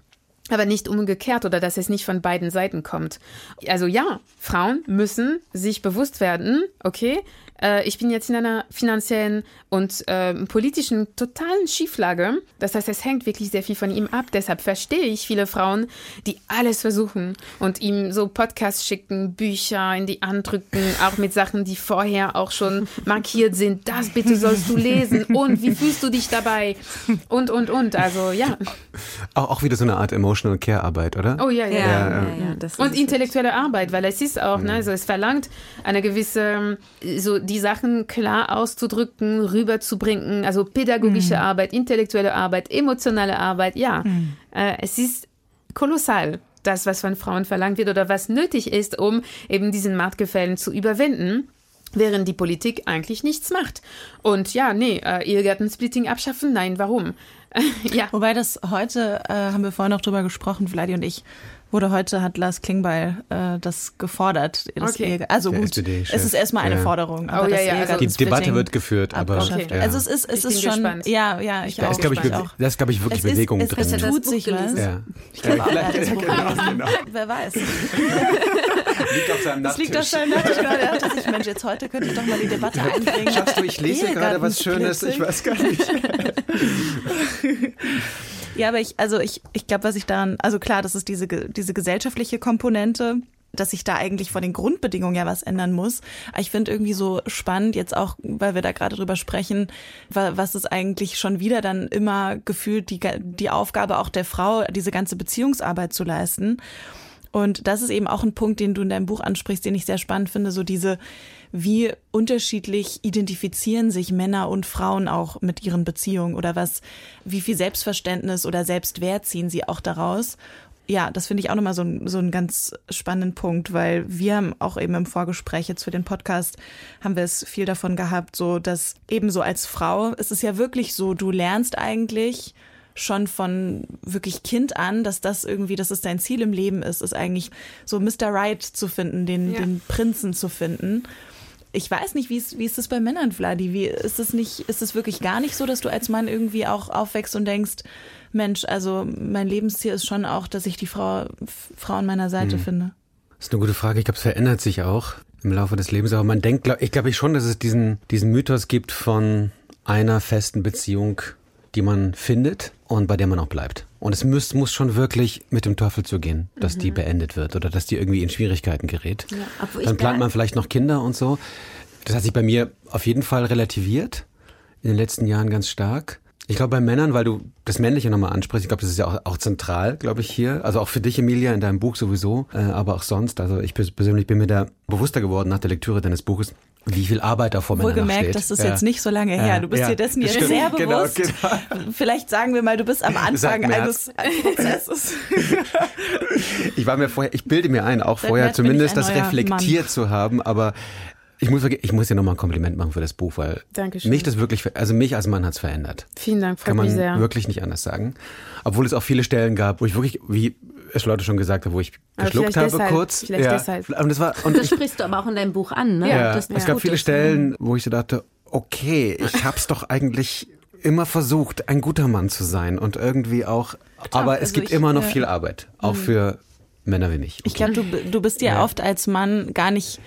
Aber nicht umgekehrt oder dass es nicht von beiden Seiten kommt. Also ja, Frauen müssen sich bewusst werden, okay, äh, ich bin jetzt in einer finanziellen und äh, politischen totalen Schieflage. Das heißt, es hängt wirklich sehr viel von ihm ab. Deshalb verstehe ich viele Frauen, die alles versuchen und ihm so Podcasts schicken, Bücher in die Hand drücken, auch mit Sachen, die vorher auch schon markiert sind. Das bitte sollst du lesen und wie fühlst du dich dabei? Und, und, und. Also ja. auch, auch wieder so eine Art Emotional Care Arbeit, oder? Oh ja, ja. Ja, ja. ja, ja, Und intellektuelle Arbeit, weil es ist auch, ne, also es verlangt eine gewisse, so die Sachen klar auszudrücken, rüberzubringen, also pädagogische Arbeit, intellektuelle Arbeit, emotionale Arbeit, ja. Äh, es ist kolossal, das, was von Frauen verlangt wird oder was nötig ist, um eben diesen Marktgefällen zu überwinden. Während die Politik eigentlich nichts macht. Und ja, nee, äh, Ehegattensplitting abschaffen, nein, warum? ja. Wobei das heute, äh, haben wir vorhin noch drüber gesprochen, Vladi und ich, wurde heute, hat Lars Klingbeil äh, das gefordert. Das Okay. Ehe, also Der gut, es ist erstmal eine Ja. Forderung. Oh, Aber ja, das ja, also- Die Debatte wird geführt, aber. Okay. Also es ist, es Ich ist bin schon, gespannt. ja, ja, ich da auch. ist, ich, ich auch. da ist, glaube ich, wirklich Es ist- Bewegung es- drin. es das tut sich was. ja. Ich glaube Buch genau, genau. Wer weiß. Liegt auf seinem Das liegt auf seinem Nachttisch. Er dachte sich, Mensch, jetzt heute könnte ich doch mal die Debatte einbringen. Schaffst du, ich lese gerade was Schönes, ich weiß gar nicht. Ja, aber ich, also ich, ich glaube, was ich daran, also klar, das ist diese, diese gesellschaftliche Komponente, dass sich da eigentlich von den Grundbedingungen ja was ändern muss. Ich finde irgendwie so spannend, jetzt auch, weil wir da gerade drüber sprechen, wa- was ist eigentlich schon wieder dann immer gefühlt die, die Aufgabe auch der Frau, diese ganze Beziehungsarbeit zu leisten. Und das ist eben auch ein Punkt, den du in deinem Buch ansprichst, den ich sehr spannend finde, so diese, wie unterschiedlich identifizieren sich Männer und Frauen auch mit ihren Beziehungen oder was, wie viel Selbstverständnis oder Selbstwert ziehen sie auch daraus. Ja, das finde ich auch nochmal so, so einen ganz spannenden Punkt, weil wir haben auch eben im Vorgespräch jetzt für den Podcast haben wir es viel davon gehabt, so dass ebenso als Frau ist es ja wirklich so, du lernst eigentlich schon von wirklich Kind an, dass das irgendwie, dass es dein Ziel im Leben ist, ist eigentlich so Mr. Right zu finden, den, Ja. den Prinzen zu finden. Ich weiß nicht, wie ist, wie ist es bei Männern, Vladi? Wie, ist es nicht, ist es wirklich gar nicht so, dass du als Mann irgendwie auch aufwächst und denkst, Mensch, also mein Lebensziel ist schon auch, dass ich die Frau, Frau an meiner Seite finde? Das ist eine gute Frage. Ich glaube, es verändert sich auch im Laufe des Lebens. Aber man denkt, glaub, ich glaube ich schon, dass es diesen, diesen Mythos gibt von einer festen Beziehung, die man findet und bei der man auch bleibt. Und es muss, muss schon wirklich mit dem Teufel zugehen, dass die beendet wird oder dass die irgendwie in Schwierigkeiten gerät. ich Dann plant man vielleicht noch Kinder und so. Das hat sich bei mir auf jeden Fall relativiert. In den letzten Jahren ganz stark. Ich glaube bei Männern, weil du das Männliche nochmal ansprichst, ich glaube, das ist ja auch, auch zentral, glaube ich, hier. Also auch für dich, Emilia, in deinem Buch sowieso, äh, aber auch sonst. Also ich pers- persönlich bin mir da bewusster geworden nach der Lektüre deines Buches, wie viel Arbeit da vor Männern noch Wohlgemerkt, steht. das ist Ja. jetzt nicht so lange her. Ja, Du bist ja, dir dessen jetzt stimmt. sehr Genau, bewusst. genau. Vielleicht sagen wir mal, du bist am Anfang eines. Prozesses. Ich war mir vorher, ich bilde mir ein, auch Seit vorher zumindest das reflektiert zu haben, aber ich muss, ich muss dir nochmal ein Kompliment machen für das Buch, weil Dankeschön. mich das wirklich, also mich als Mann hat's verändert. Vielen Dank, freut Kann man mich sehr. wirklich nicht anders sagen. Obwohl es auch viele Stellen gab, wo ich wirklich, wie es Leute schon gesagt haben, wo ich Aber geschluckt habe deshalb, kurz. vielleicht ja. deshalb. Und das war, und Das ich, sprichst du aber auch in deinem Buch an, ne? ja, Das es gab viele ist. Stellen, wo ich so dachte, okay, ich hab's doch eigentlich immer versucht, ein guter Mann zu sein und irgendwie auch, aber es also gibt ich- immer noch ja. viel Arbeit, auch für Männer wenig. Okay. Ich glaube, du, du bist dir ja. oft als Mann gar nicht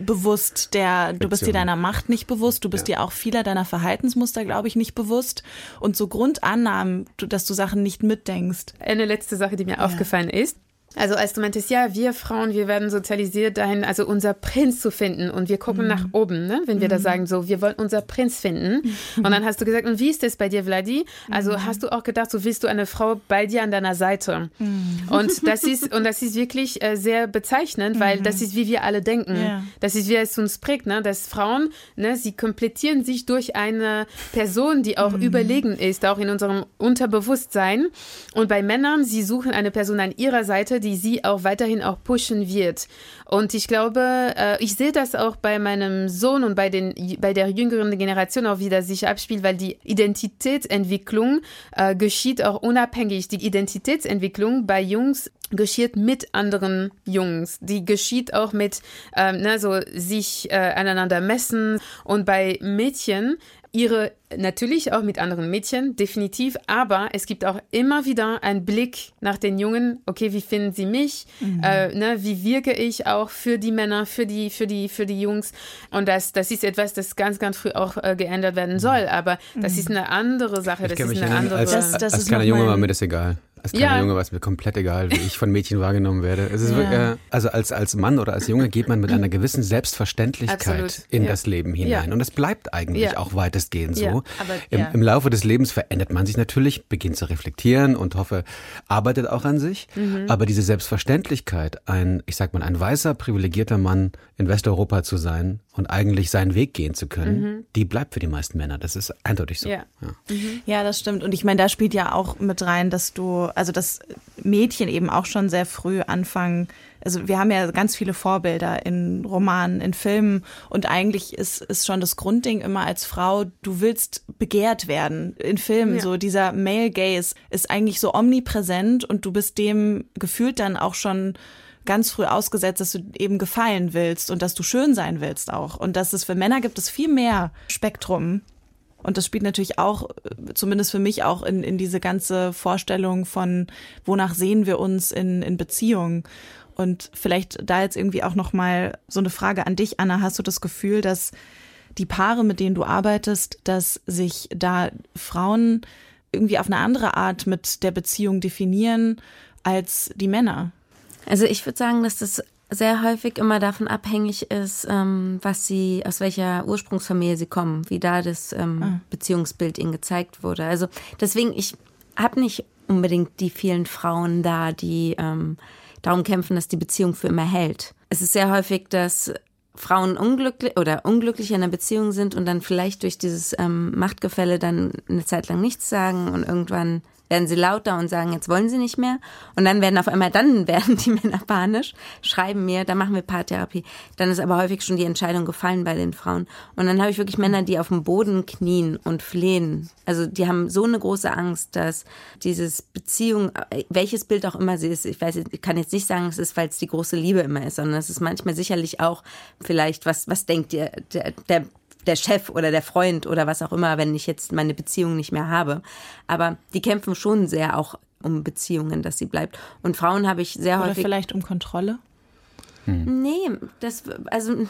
bewusst der, du bist dir deiner Macht nicht bewusst, du bist ja. dir auch vieler deiner Verhaltensmuster, glaube ich, nicht bewusst. Und so Grundannahmen, dass du Sachen nicht mitdenkst. Eine letzte Sache, die mir ja. aufgefallen ist. Also als du meintest, ja, wir Frauen, wir werden sozialisiert dahin, also unser Prinz zu finden und wir gucken mhm. nach oben, ne? wenn wir mhm. da sagen, so, wir wollen unser Prinz finden. Mhm. Und dann hast du gesagt, und wie ist das bei dir, Vladi? Also mhm. hast du auch gedacht, so willst du eine Frau bei dir an deiner Seite? Mhm. Und das ist, und das ist wirklich äh, sehr bezeichnend, weil das ist, wie wir alle denken. Ja. Das ist, wie es uns prägt, ne? dass Frauen, ne, sie komplettieren sich durch eine Person, die auch überlegen ist, auch in unserem Unterbewusstsein. Und bei Männern, sie suchen eine Person an ihrer Seite, die sie auch weiterhin auch pushen wird. Und ich glaube, äh, ich sehe das auch bei meinem Sohn und bei, den, bei der jüngeren Generation auch, wie das sich abspielt, weil die Identitätsentwicklung äh, geschieht auch unabhängig. Die Identitätsentwicklung bei Jungs geschieht mit anderen Jungs. Die geschieht auch mit, ähm, ne, so sich äh, aneinander messen. Und bei Mädchen ihre, natürlich auch mit anderen Mädchen, definitiv, aber es gibt auch immer wieder einen Blick nach den Jungen, okay, wie finden sie mich, mhm. äh, ne, wie wirke ich auch für die Männer, für die, für die, für die Jungs und das, das ist etwas, das ganz, ganz früh auch äh, geändert werden soll, aber das ist eine andere Sache, das ist eine andere... Als, das, das als kleiner Junge war mir das egal. Als kleiner ja. Junge war es mir komplett egal, wie ich von Mädchen wahrgenommen werde. Es ist ja. wirklich, äh, also als, als Mann oder als Junge geht man mit einer gewissen Selbstverständlichkeit Absolut. in ja. das Leben hinein. Und es bleibt eigentlich auch weitestgehend so. Aber, Im, Im, Laufe des Lebens verändert man sich natürlich, beginnt zu reflektieren und hoffe, arbeitet auch an sich. Mhm. Aber diese Selbstverständlichkeit, ein, ich sag mal, ein weißer, privilegierter Mann in Westeuropa zu sein und eigentlich seinen Weg gehen zu können, mhm. die bleibt für die meisten Männer. Das ist eindeutig so. Ja, mhm. ja das stimmt. Und ich meine, da spielt ja auch mit rein, dass du also dass Mädchen eben auch schon sehr früh anfangen, also wir haben ja ganz viele Vorbilder in Romanen, in Filmen und eigentlich ist, ist schon das Grundding immer als Frau, du willst begehrt werden in Filmen. Ja. So dieser Male Gaze ist eigentlich so omnipräsent und du bist dem gefühlt dann auch schon ganz früh ausgesetzt, dass du eben gefallen willst und dass du schön sein willst auch. Und dass es für Männer gibt es viel mehr Spektrum und das spielt natürlich auch, zumindest für mich, auch in, in diese ganze Vorstellung von, wonach sehen wir uns in, in Beziehungen. Und vielleicht da jetzt irgendwie auch nochmal so eine Frage an dich, Anna. Hast du das Gefühl, dass die Paare, mit denen du arbeitest, dass sich da Frauen irgendwie auf eine andere Art mit der Beziehung definieren als die Männer? Also ich würde sagen, dass das sehr häufig immer davon abhängig ist, ähm, was sie, aus welcher Ursprungsfamilie sie kommen, wie da das ähm, ah. Beziehungsbild ihnen gezeigt wurde. Also deswegen, ich habe nicht unbedingt die vielen Frauen da, die ähm, darum kämpfen, dass die Beziehung für immer hält. Es ist sehr häufig, dass Frauen unglücklich oder unglücklich in einer Beziehung sind und dann vielleicht durch dieses ähm, Machtgefälle dann eine Zeit lang nichts sagen und irgendwann werden sie lauter und sagen, jetzt wollen sie nicht mehr. Und dann werden auf einmal, dann werden die Männer panisch, schreiben mir, dann machen wir Paartherapie. Dann ist aber häufig schon die Entscheidung gefallen bei den Frauen. Und dann habe ich wirklich Männer, die auf dem Boden knien und flehen. Also die haben so eine große Angst, dass dieses Beziehung, welches Bild auch immer sie ist, ich weiß, ich kann jetzt nicht sagen, es ist, weil es die große Liebe immer ist, sondern es ist manchmal sicherlich auch vielleicht, was, was denkt ihr, der, der der Chef oder der Freund oder was auch immer, wenn ich jetzt meine Beziehung nicht mehr habe. Aber die kämpfen schon sehr auch um Beziehungen, dass sie bleibt. Und Frauen habe ich sehr oder häufig. Vielleicht um Kontrolle? Hm. Nee, das, also,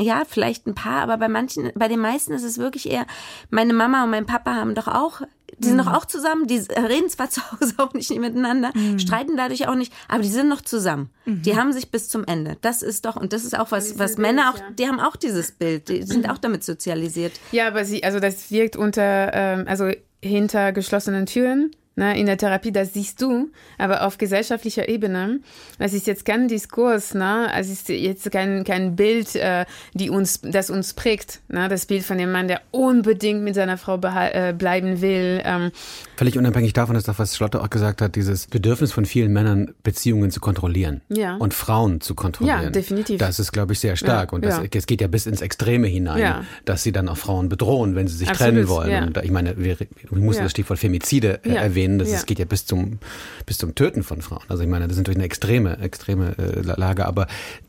ja, vielleicht ein paar, aber bei manchen, bei den meisten ist es wirklich eher, meine Mama und mein Papa haben doch auch die sind mhm. doch auch zusammen, die reden zwar zu Hause auch nicht miteinander, mhm. streiten dadurch auch nicht, aber die sind noch zusammen. Mhm. Die haben sich bis zum Ende. Das ist doch, und das ist auch was, was Männer auch, die haben auch dieses Bild, die sind auch damit sozialisiert. Ja, aber sie, also das wirkt unter, ähm, also hinter geschlossenen Türen Ne, in der Therapie, das siehst du, aber auf gesellschaftlicher Ebene, das ist jetzt kein Diskurs, ne? es ist jetzt kein, kein Bild, äh, die uns, das uns prägt, ne? das Bild von dem Mann, der unbedingt mit seiner Frau äh, bleiben will. Ähm. Völlig unabhängig davon ist doch, was Schlotte auch gesagt hat, dieses Bedürfnis von vielen Männern, Beziehungen zu kontrollieren ja. und Frauen zu kontrollieren. Ja, definitiv. Das ist, glaube ich, sehr stark ja, und das, ja. es geht ja bis ins Extreme hinein, dass sie dann auch Frauen bedrohen, wenn sie sich Absolut, trennen wollen. Und ich meine, wir, wir müssen das Stichwort Femizide äh, erwähnen erwähnen. Das ja. ist, geht ja bis zum, bis zum Töten von Frauen. Also ich meine, das ist natürlich eine extreme, extreme äh, Lage, aber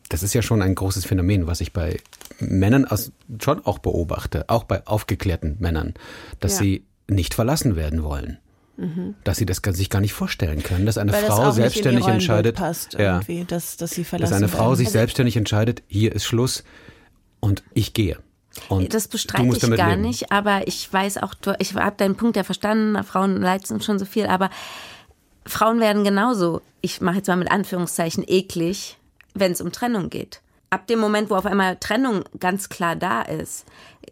das ist ja schon ein großes Phänomen, was ich bei Männern aus, schon auch beobachte, auch bei aufgeklärten Männern, dass ja. sie nicht verlassen werden wollen. Mhm. Dass sie das sich gar nicht vorstellen können, dass eine Weil Frau selbstständig entscheidet, passt ja, dass, dass, dass eine Frau sich also selbstständig entscheidet, hier ist Schluss und ich gehe. Und das bestreite ich gar leben. nicht, aber ich weiß auch, ich habe deinen Punkt ja verstanden, Frauen leisten schon so viel, aber Frauen werden genauso, ich mache jetzt mal mit Anführungszeichen, eklig, wenn es um Trennung geht. Ab dem Moment, wo auf einmal Trennung ganz klar da ist,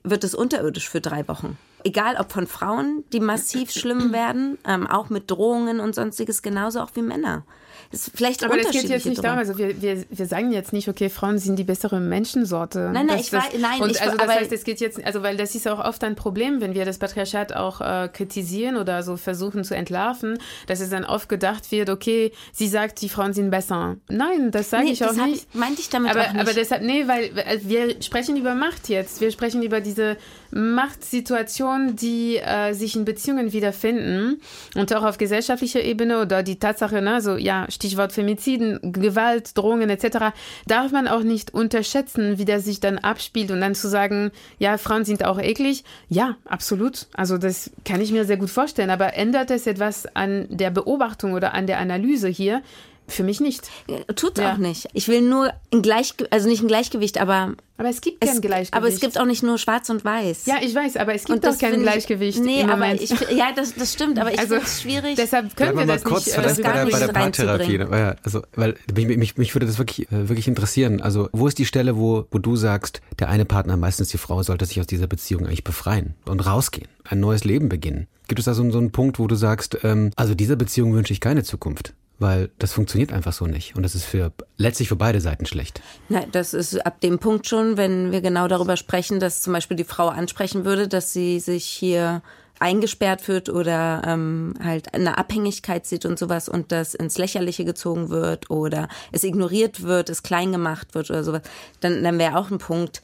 wird es unterirdisch für drei Wochen. Egal ob von Frauen, die massiv schlimm werden, ähm, auch mit Drohungen und sonstiges, genauso auch wie Männer ist vielleicht Aber das geht jetzt nicht darum. Also wir, wir, wir sagen jetzt nicht, okay, Frauen sind die bessere Menschensorte. Nein, nein, das, ich das, nein, und ich, also das heißt, es geht jetzt, also weil das ist auch oft ein Problem, wenn wir das Patriarchat auch äh, kritisieren oder so versuchen zu entlarven, dass es dann oft gedacht wird, okay, sie sagt, die Frauen sind besser. Nein, das sage nee, ich auch nicht. Ich, meinte ich damit aber, auch nicht. Aber deshalb, nee, weil wir sprechen über Macht jetzt. Wir sprechen über diese Machtsituation, die äh, sich in Beziehungen wiederfinden und auch auf gesellschaftlicher Ebene oder die Tatsache, ne, so ja, Stichwort Femiziden, Gewalt, Drohungen etc., darf man auch nicht unterschätzen, wie das sich dann abspielt und dann zu sagen, ja, Frauen sind auch eklig. Ja, absolut. Also das kann ich mir sehr gut vorstellen. Aber ändert es etwas an der Beobachtung oder an der Analyse hier? Für mich nicht. Tut ja. auch nicht. Ich will nur ein Gleichgewicht, also nicht ein Gleichgewicht, aber. Aber es gibt kein es, Gleichgewicht. Aber es gibt auch nicht nur schwarz und weiß. Ja, ich weiß, aber es gibt auch kein Gleichgewicht. nee, aber ich, ja, das, das stimmt, aber ich also, finde es schwierig. Deshalb können wir, das kurz nicht, äh, bei, der, bei der Paartherapie. Also, weil mich, mich, mich würde das wirklich, äh, wirklich interessieren. Also, wo ist die Stelle, wo, wo du sagst, der eine Partner, meistens die Frau, sollte sich aus dieser Beziehung eigentlich befreien und rausgehen, ein neues Leben beginnen? Gibt es da so, so einen Punkt, wo du sagst, ähm, also dieser Beziehung wünsche ich keine Zukunft? Weil das funktioniert einfach so nicht und das ist für letztlich für beide Seiten schlecht. Nein, das ist ab dem Punkt schon, wenn wir genau darüber sprechen, dass zum Beispiel die Frau ansprechen würde, dass sie sich hier eingesperrt wird oder ähm, halt eine Abhängigkeit sieht und sowas und das ins Lächerliche gezogen wird oder es ignoriert wird, es klein gemacht wird oder sowas, dann, dann wäre auch ein Punkt.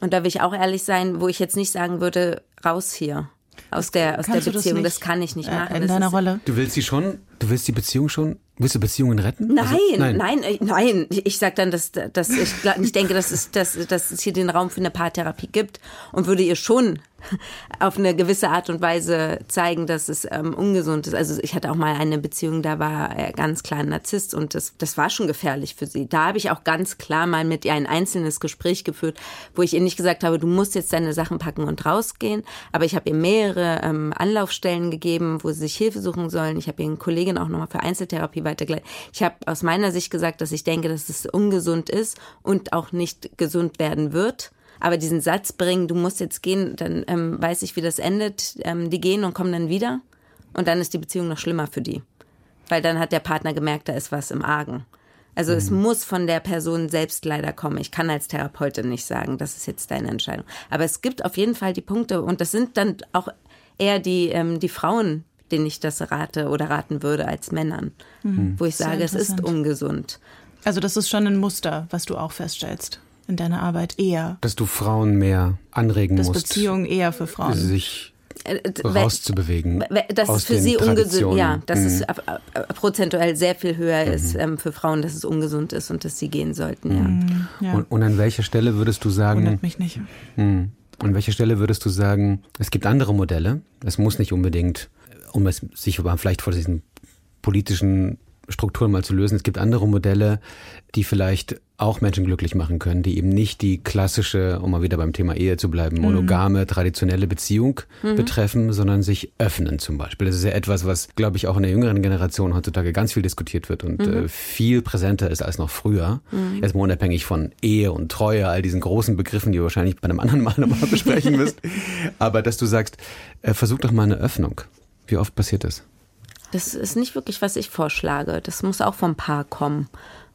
Und da will ich auch ehrlich sein, wo ich jetzt nicht sagen würde, raus hier aus der, aus der Beziehung. Das, das, kann ich nicht machen. In deiner Rolle. Du willst sie schon, du willst die Beziehung schon Willst du Beziehungen retten? Nein, also, nein, nein, äh, nein. Ich sag dann, dass, dass ich, ich denke, dass es, dass, dass es hier den Raum für eine Paartherapie gibt und würde ihr schon auf eine gewisse Art und Weise zeigen, dass es ähm, ungesund ist. Also ich hatte auch mal eine Beziehung, da war er ganz klar ein Narzisst und das, das war schon gefährlich für sie. Da habe ich auch ganz klar mal mit ihr ein einzelnes Gespräch geführt, wo ich ihr nicht gesagt habe, du musst jetzt deine Sachen packen und rausgehen, aber ich habe ihr mehrere ähm, Anlaufstellen gegeben, wo sie sich Hilfe suchen sollen. Ich habe ihr eine Kollegin auch nochmal für Einzeltherapie weitergeleitet. Ich habe aus meiner Sicht gesagt, dass ich denke, dass es ungesund ist und auch nicht gesund werden wird aber diesen Satz bringen, du musst jetzt gehen, dann ähm, weiß ich, wie das endet. Ähm, die gehen und kommen dann wieder. Und dann ist die Beziehung noch schlimmer für die. Weil dann hat der Partner gemerkt, da ist was im Argen. Also mhm. es muss von der Person selbst leider kommen. Ich kann als Therapeutin nicht sagen, das ist jetzt deine Entscheidung. Aber es gibt auf jeden Fall die Punkte und das sind dann auch eher die, ähm, die Frauen, denen ich das rate oder raten würde als Männern, mhm. wo ich sage, es ist ungesund. Also das ist schon ein Muster, was du auch feststellst in deiner Arbeit eher. Dass du Frauen mehr anregen dass musst. Beziehungen eher für Frauen. Sich äh, rauszubewegen. Das ist für sie ungesund, ja, dass mhm. es prozentuell sehr viel höher mhm. ist ähm, für Frauen, dass es ungesund ist und dass sie gehen sollten, ja. Mhm. ja. Und, und, an welcher Stelle würdest du sagen? Wundert mich nicht. Mhm. An welcher Stelle würdest du sagen, es gibt andere Modelle, es muss nicht unbedingt, um es sich vielleicht vor diesen politischen Strukturen mal zu lösen. Es gibt andere Modelle, die vielleicht auch Menschen glücklich machen können, die eben nicht die klassische, um mal wieder beim Thema Ehe zu bleiben, monogame, traditionelle Beziehung mhm. betreffen, sondern sich öffnen zum Beispiel. Das ist ja etwas, was, glaube ich, auch in der jüngeren Generation heutzutage ganz viel diskutiert wird und mhm. äh, viel präsenter ist als noch früher. Mhm. Erstmal unabhängig von Ehe und Treue, all diesen großen Begriffen, die ihr wahrscheinlich bei einem anderen Mal nochmal besprechen müsst. Aber dass du sagst, äh, versuch doch mal eine Öffnung. Wie oft passiert das? Das ist nicht wirklich, was ich vorschlage. Das muss auch vom Paar kommen.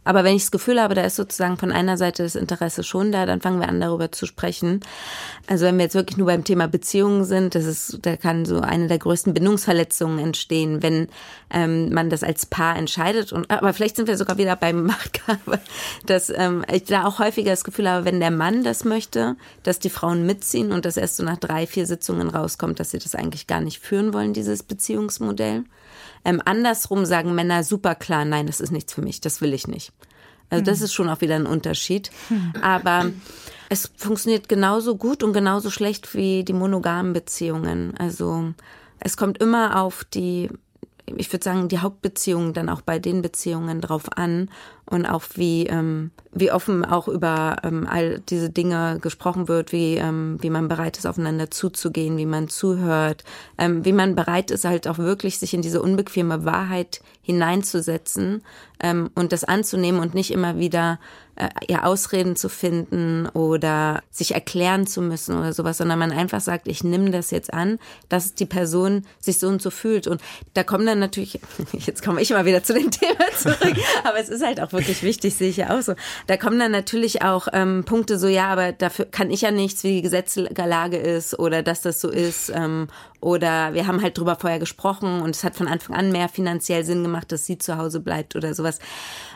Aber wenn ich das Gefühl habe, da ist sozusagen von einer Seite das Interesse schon da, dann fangen wir an, darüber zu sprechen. Also wenn wir jetzt wirklich nur beim Thema Beziehungen sind, das ist, da kann so eine der größten Bindungsverletzungen entstehen, wenn ähm, man das als Paar entscheidet. Und aber vielleicht sind wir sogar wieder beim Machtgabe, dass ähm, ich da auch häufiger das Gefühl habe, wenn der Mann das möchte, dass die Frauen mitziehen und das erst so nach drei, vier Sitzungen rauskommt, dass sie das eigentlich gar nicht führen wollen, dieses Beziehungsmodell. Ähm, andersrum sagen Männer super klar, nein, das ist nichts für mich, das will ich nicht. Also das hm. ist schon auch wieder ein Unterschied. Hm. Aber es funktioniert genauso gut und genauso schlecht wie die monogamen Beziehungen. Also es kommt immer auf die ich würde sagen, die Hauptbeziehungen dann auch bei den Beziehungen drauf an und auch wie, ähm, wie offen auch über ähm, all diese Dinge gesprochen wird, wie, ähm, wie man bereit ist, aufeinander zuzugehen, wie man zuhört, ähm, wie man bereit ist, halt auch wirklich sich in diese unbequeme Wahrheit hineinzusetzen ähm, und das anzunehmen und nicht immer wieder äh, ja Ausreden zu finden oder sich erklären zu müssen oder sowas, sondern man einfach sagt, ich nehme das jetzt an, dass die Person sich so und so fühlt. Und da kommen dann natürlich, jetzt komme ich immer wieder zu dem Thema zurück, aber es ist halt auch wirklich wichtig, sehe ich ja auch so. Da kommen dann natürlich auch ähm, Punkte so, ja, aber dafür kann ich ja nichts, wie die Gesetzlage ist oder dass das so ist. Ähm, oder wir haben halt drüber vorher gesprochen und es hat von Anfang an mehr finanziell Sinn gemacht, dass sie zu Hause bleibt oder sowas.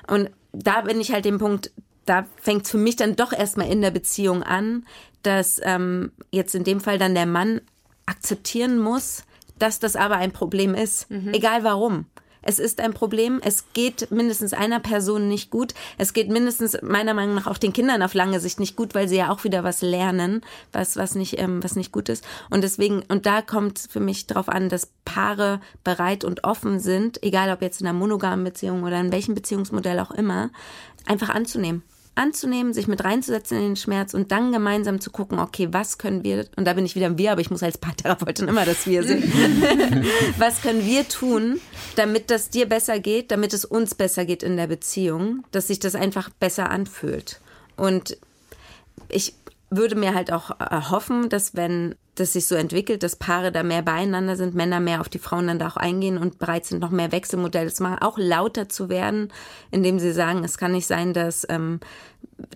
Und da bin ich halt dem Punkt, da fängt es für mich dann doch erstmal in der Beziehung an, dass ähm, jetzt in dem Fall dann der Mann akzeptieren muss, dass das aber ein Problem ist, mhm. egal warum. Es ist ein Problem. Es geht mindestens einer Person nicht gut. Es geht mindestens meiner Meinung nach auch den Kindern auf lange Sicht nicht gut, weil sie ja auch wieder was lernen, was, was nicht, ähm, was nicht gut ist. Und deswegen, und da kommt für mich darauf an, dass Paare bereit und offen sind, egal ob jetzt in einer monogamen Beziehung oder in welchem Beziehungsmodell auch immer, einfach anzunehmen anzunehmen, sich mit reinzusetzen in den Schmerz und dann gemeinsam zu gucken, okay, was können wir, und da bin ich wieder im Wir, aber ich muss als Paartherapeutin immer das Wir sehen. was können wir tun, damit das dir besser geht, damit es uns besser geht in der Beziehung, dass sich das einfach besser anfühlt. Und ich würde mir halt auch erhoffen, dass wenn das sich so entwickelt, dass Paare da mehr beieinander sind, Männer mehr auf die Frauen dann da auch eingehen und bereit sind, noch mehr Wechselmodelle zu machen, auch lauter zu werden, indem sie sagen, es kann nicht sein, dass ähm,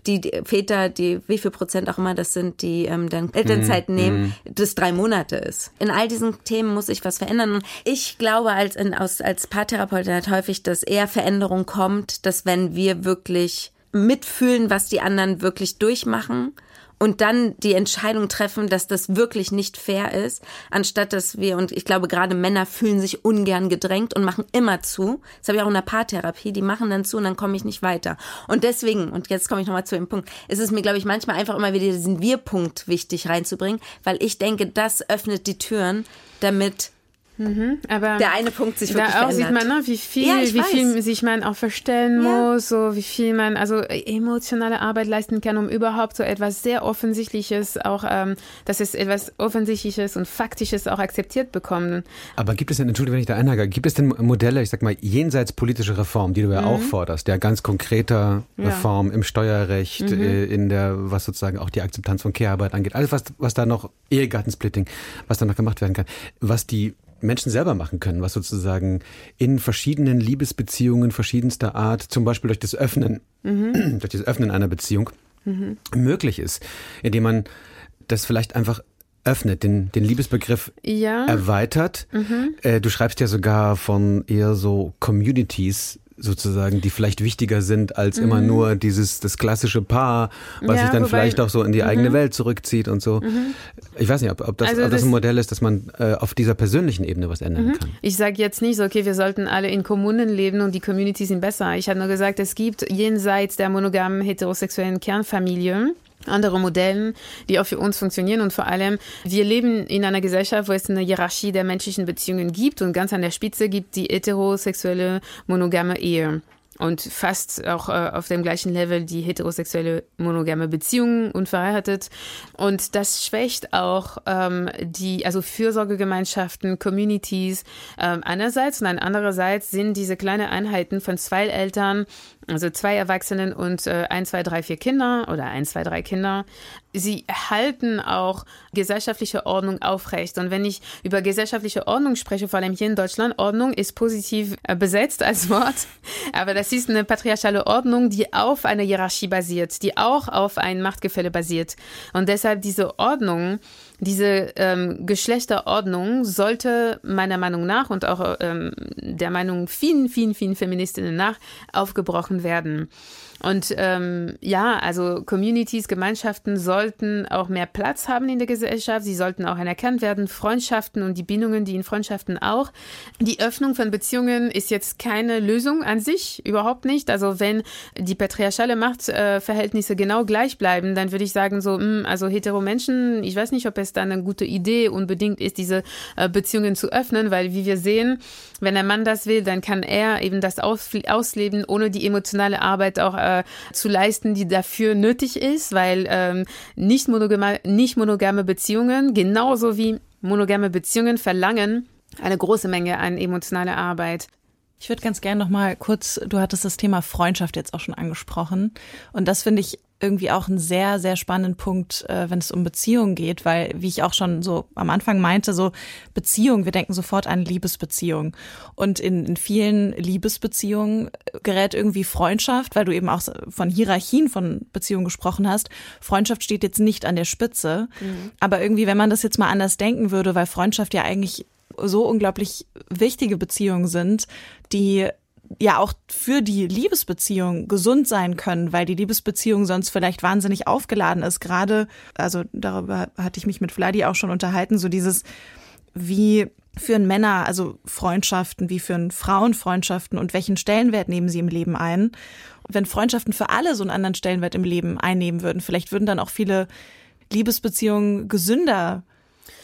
die, die Väter, die wie viel Prozent auch immer das sind, die ähm, dann Elternzeit mm, nehmen, mm. das drei Monate ist. In all diesen Themen muss sich was verändern. Und ich glaube als, in, aus, als Paartherapeutin halt häufig, dass eher Veränderung kommt, dass wenn wir wirklich mitfühlen, was die anderen wirklich durchmachen, und dann die Entscheidung treffen, dass das wirklich nicht fair ist, anstatt dass wir, und ich glaube, gerade Männer fühlen sich ungern gedrängt und machen immer zu. Das habe ich auch in der Paartherapie, die machen dann zu und dann komme ich nicht weiter. Und deswegen, und jetzt komme ich nochmal zu dem Punkt, ist es mir, glaube ich, manchmal einfach immer wieder diesen Wir-Punkt wichtig reinzubringen, weil ich denke, das öffnet die Türen, damit Mhm, aber der eine Punkt sich wirklich da auch verändert. sieht man, ne, wie viel, ja, wie viel sich man auch verstellen ja. muss, so wie viel man also emotionale Arbeit leisten kann, um überhaupt so etwas sehr Offensichtliches auch, ähm, dass es etwas Offensichtliches und Faktisches auch akzeptiert bekommen. Aber gibt es denn, entschuldige, wenn ich da einhage, gibt es denn Modelle, ich sag mal, jenseits politischer Reform, die du ja mhm. auch forderst, der ganz konkreter Reform ja. im Steuerrecht, mhm. äh, in der, was sozusagen auch die Akzeptanz von Care-Arbeit angeht, alles was, was da noch, Ehegattensplitting, was da noch gemacht werden kann, was die Menschen selber machen können, was sozusagen in verschiedenen Liebesbeziehungen verschiedenster Art, zum Beispiel durch das Öffnen, mhm. durch das Öffnen einer Beziehung mhm. möglich ist, indem man das vielleicht einfach öffnet, den, den Liebesbegriff ja. erweitert. Mhm. Äh, du schreibst ja sogar von eher so Communities, sozusagen, die vielleicht wichtiger sind als mhm. immer nur dieses das klassische Paar, was ja, sich dann wobei, vielleicht auch so in die eigene mhm. Welt zurückzieht und so. Mhm. Ich weiß nicht, ob, ob, das, also ob das, das, ein Modell ist, dass man äh, auf dieser persönlichen Ebene was ändern mhm. kann. Ich sage jetzt nicht so, okay, wir sollten alle in Kommunen leben und die Communities sind besser. Ich habe nur gesagt, es gibt jenseits der monogamen heterosexuellen Kernfamilie andere Modellen, die auch für uns funktionieren. Und vor allem, wir leben in einer Gesellschaft, wo es eine Hierarchie der menschlichen Beziehungen gibt und ganz an der Spitze gibt die heterosexuelle monogame Ehe und fast auch äh, auf dem gleichen Level die heterosexuelle monogame Beziehung unverheiratet. Und das schwächt auch ähm, die, also Fürsorgegemeinschaften, Communities ähm, einerseits und andererseits sind diese kleinen Einheiten von zwei Eltern also zwei Erwachsenen und äh, ein, zwei, drei, vier Kinder oder ein, zwei, drei Kinder. Sie halten auch gesellschaftliche Ordnung aufrecht. Und wenn ich über gesellschaftliche Ordnung spreche, vor allem hier in Deutschland, Ordnung ist positiv äh, besetzt als Wort. Aber das ist eine patriarchale Ordnung, die auf einer Hierarchie basiert, die auch auf ein Machtgefälle basiert. Und deshalb diese Ordnung, diese ähm, Geschlechterordnung sollte meiner Meinung nach und auch ähm, der Meinung vielen, vielen, vielen Feministinnen nach aufgebrochen werden. Und ähm, ja, also Communities, Gemeinschaften sollten auch mehr Platz haben in der Gesellschaft. Sie sollten auch anerkannt werden. Freundschaften und die Bindungen, die in Freundschaften auch. Die Öffnung von Beziehungen ist jetzt keine Lösung an sich, überhaupt nicht. Also wenn die patriarchale Machtverhältnisse genau gleich bleiben, dann würde ich sagen so, mh, hm, also hetero Menschen, ich weiß nicht, ob es dann eine gute Idee unbedingt ist, diese äh, Beziehungen zu öffnen, weil wie wir sehen, wenn der Mann das will, dann kann er eben das ausleben, ohne die emotionale Arbeit auch äh, zu leisten, die dafür nötig ist, weil ähm, nicht, monogame, nicht monogame Beziehungen, genauso wie monogame Beziehungen, verlangen eine große Menge an emotionaler Arbeit. Ich würde ganz gerne noch mal kurz, du hattest das Thema Freundschaft jetzt auch schon angesprochen und das finde ich irgendwie auch einen sehr, sehr spannenden Punkt, äh, wenn es um Beziehungen geht, weil, wie ich auch schon so am Anfang meinte, so Beziehung, wir denken sofort an Liebesbeziehung. Und in, in vielen Liebesbeziehungen gerät irgendwie Freundschaft, weil du eben auch von Hierarchien von Beziehungen gesprochen hast. Freundschaft steht jetzt nicht an der Spitze. Mhm. Aber irgendwie, wenn man das jetzt mal anders denken würde, weil Freundschaft ja eigentlich so unglaublich wichtige Beziehungen sind, die ja auch für die Liebesbeziehung gesund sein können, weil die Liebesbeziehung sonst vielleicht wahnsinnig aufgeladen ist. Gerade, also darüber hatte ich mich mit Vladi auch schon unterhalten, so dieses, wie führen Männer, also Freundschaften, wie führen Frauen Freundschaften und welchen Stellenwert nehmen sie im Leben ein? Und wenn Freundschaften für alle so einen anderen Stellenwert im Leben einnehmen würden, vielleicht würden dann auch viele Liebesbeziehungen gesünder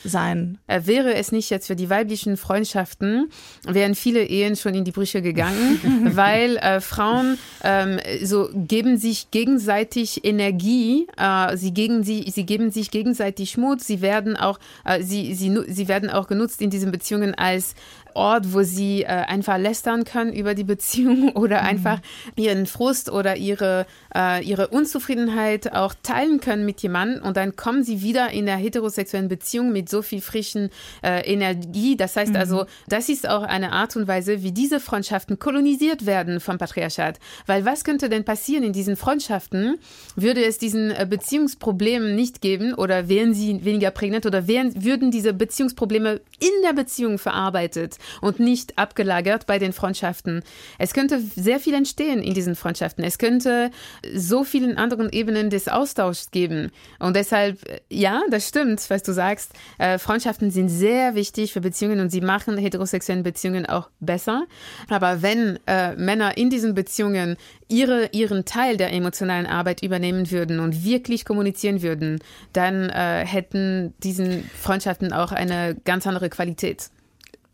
sein. Äh, wäre es nicht jetzt für die weiblichen Freundschaften, wären viele Ehen schon in die Brüche gegangen, weil äh, Frauen ähm, so geben sich gegenseitig Energie, äh, sie, gegen, sie, sie geben sich gegenseitig Mut, sie werden auch, äh, sie, sie, sie werden auch genutzt in diesen Beziehungen als Ort, wo sie äh, einfach lästern können über die Beziehung oder mhm. einfach ihren Frust oder ihre, äh, ihre Unzufriedenheit auch teilen können mit jemandem und dann kommen sie wieder in der heterosexuellen Beziehung mit so viel frischen äh, Energie. Das heißt mhm. also, das ist auch eine Art und Weise, wie diese Freundschaften kolonisiert werden vom Patriarchat. Weil was könnte denn passieren in diesen Freundschaften? Würde es diesen äh, Beziehungsproblemen nicht geben oder wären sie weniger prägnant oder wären, würden diese Beziehungsprobleme in der Beziehung verarbeitet? und nicht abgelagert bei den Freundschaften. Es könnte sehr viel entstehen in diesen Freundschaften. Es könnte so vielen anderen Ebenen des Austauschs geben. Und deshalb, ja, das stimmt, was du sagst. Äh, Freundschaften sind sehr wichtig für Beziehungen und sie machen heterosexuellen Beziehungen auch besser. Aber wenn äh, Männer in diesen Beziehungen ihre, ihren Teil der emotionalen Arbeit übernehmen würden und wirklich kommunizieren würden, dann äh, hätten diesen Freundschaften auch eine ganz andere Qualität.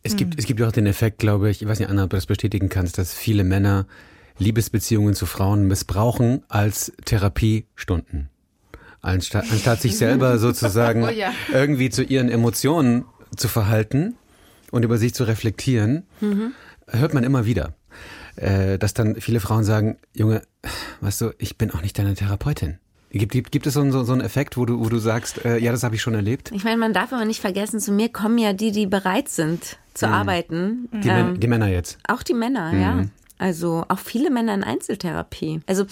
Es gibt, mhm. es gibt auch den Effekt, glaube ich, ich weiß nicht, Anna, ob du das bestätigen kannst, dass viele Männer Liebesbeziehungen zu Frauen missbrauchen als Therapiestunden. Anstatt, anstatt sich selber sozusagen oh ja. irgendwie zu ihren Emotionen zu verhalten und über sich zu reflektieren, mhm. hört man immer wieder. Äh, dass dann viele Frauen sagen, Junge, weißt du, ich bin auch nicht deine Therapeutin. Gibt, gibt es so, so, so einen Effekt, wo du, wo du sagst, äh, ja, das habe ich schon erlebt? Ich meine, man darf aber nicht vergessen, zu mir kommen ja die, die bereit sind zu mhm. arbeiten. Die, ähm, die, Männer jetzt? Auch die Männer, mhm. ja. Also auch viele Männer in Einzeltherapie. Also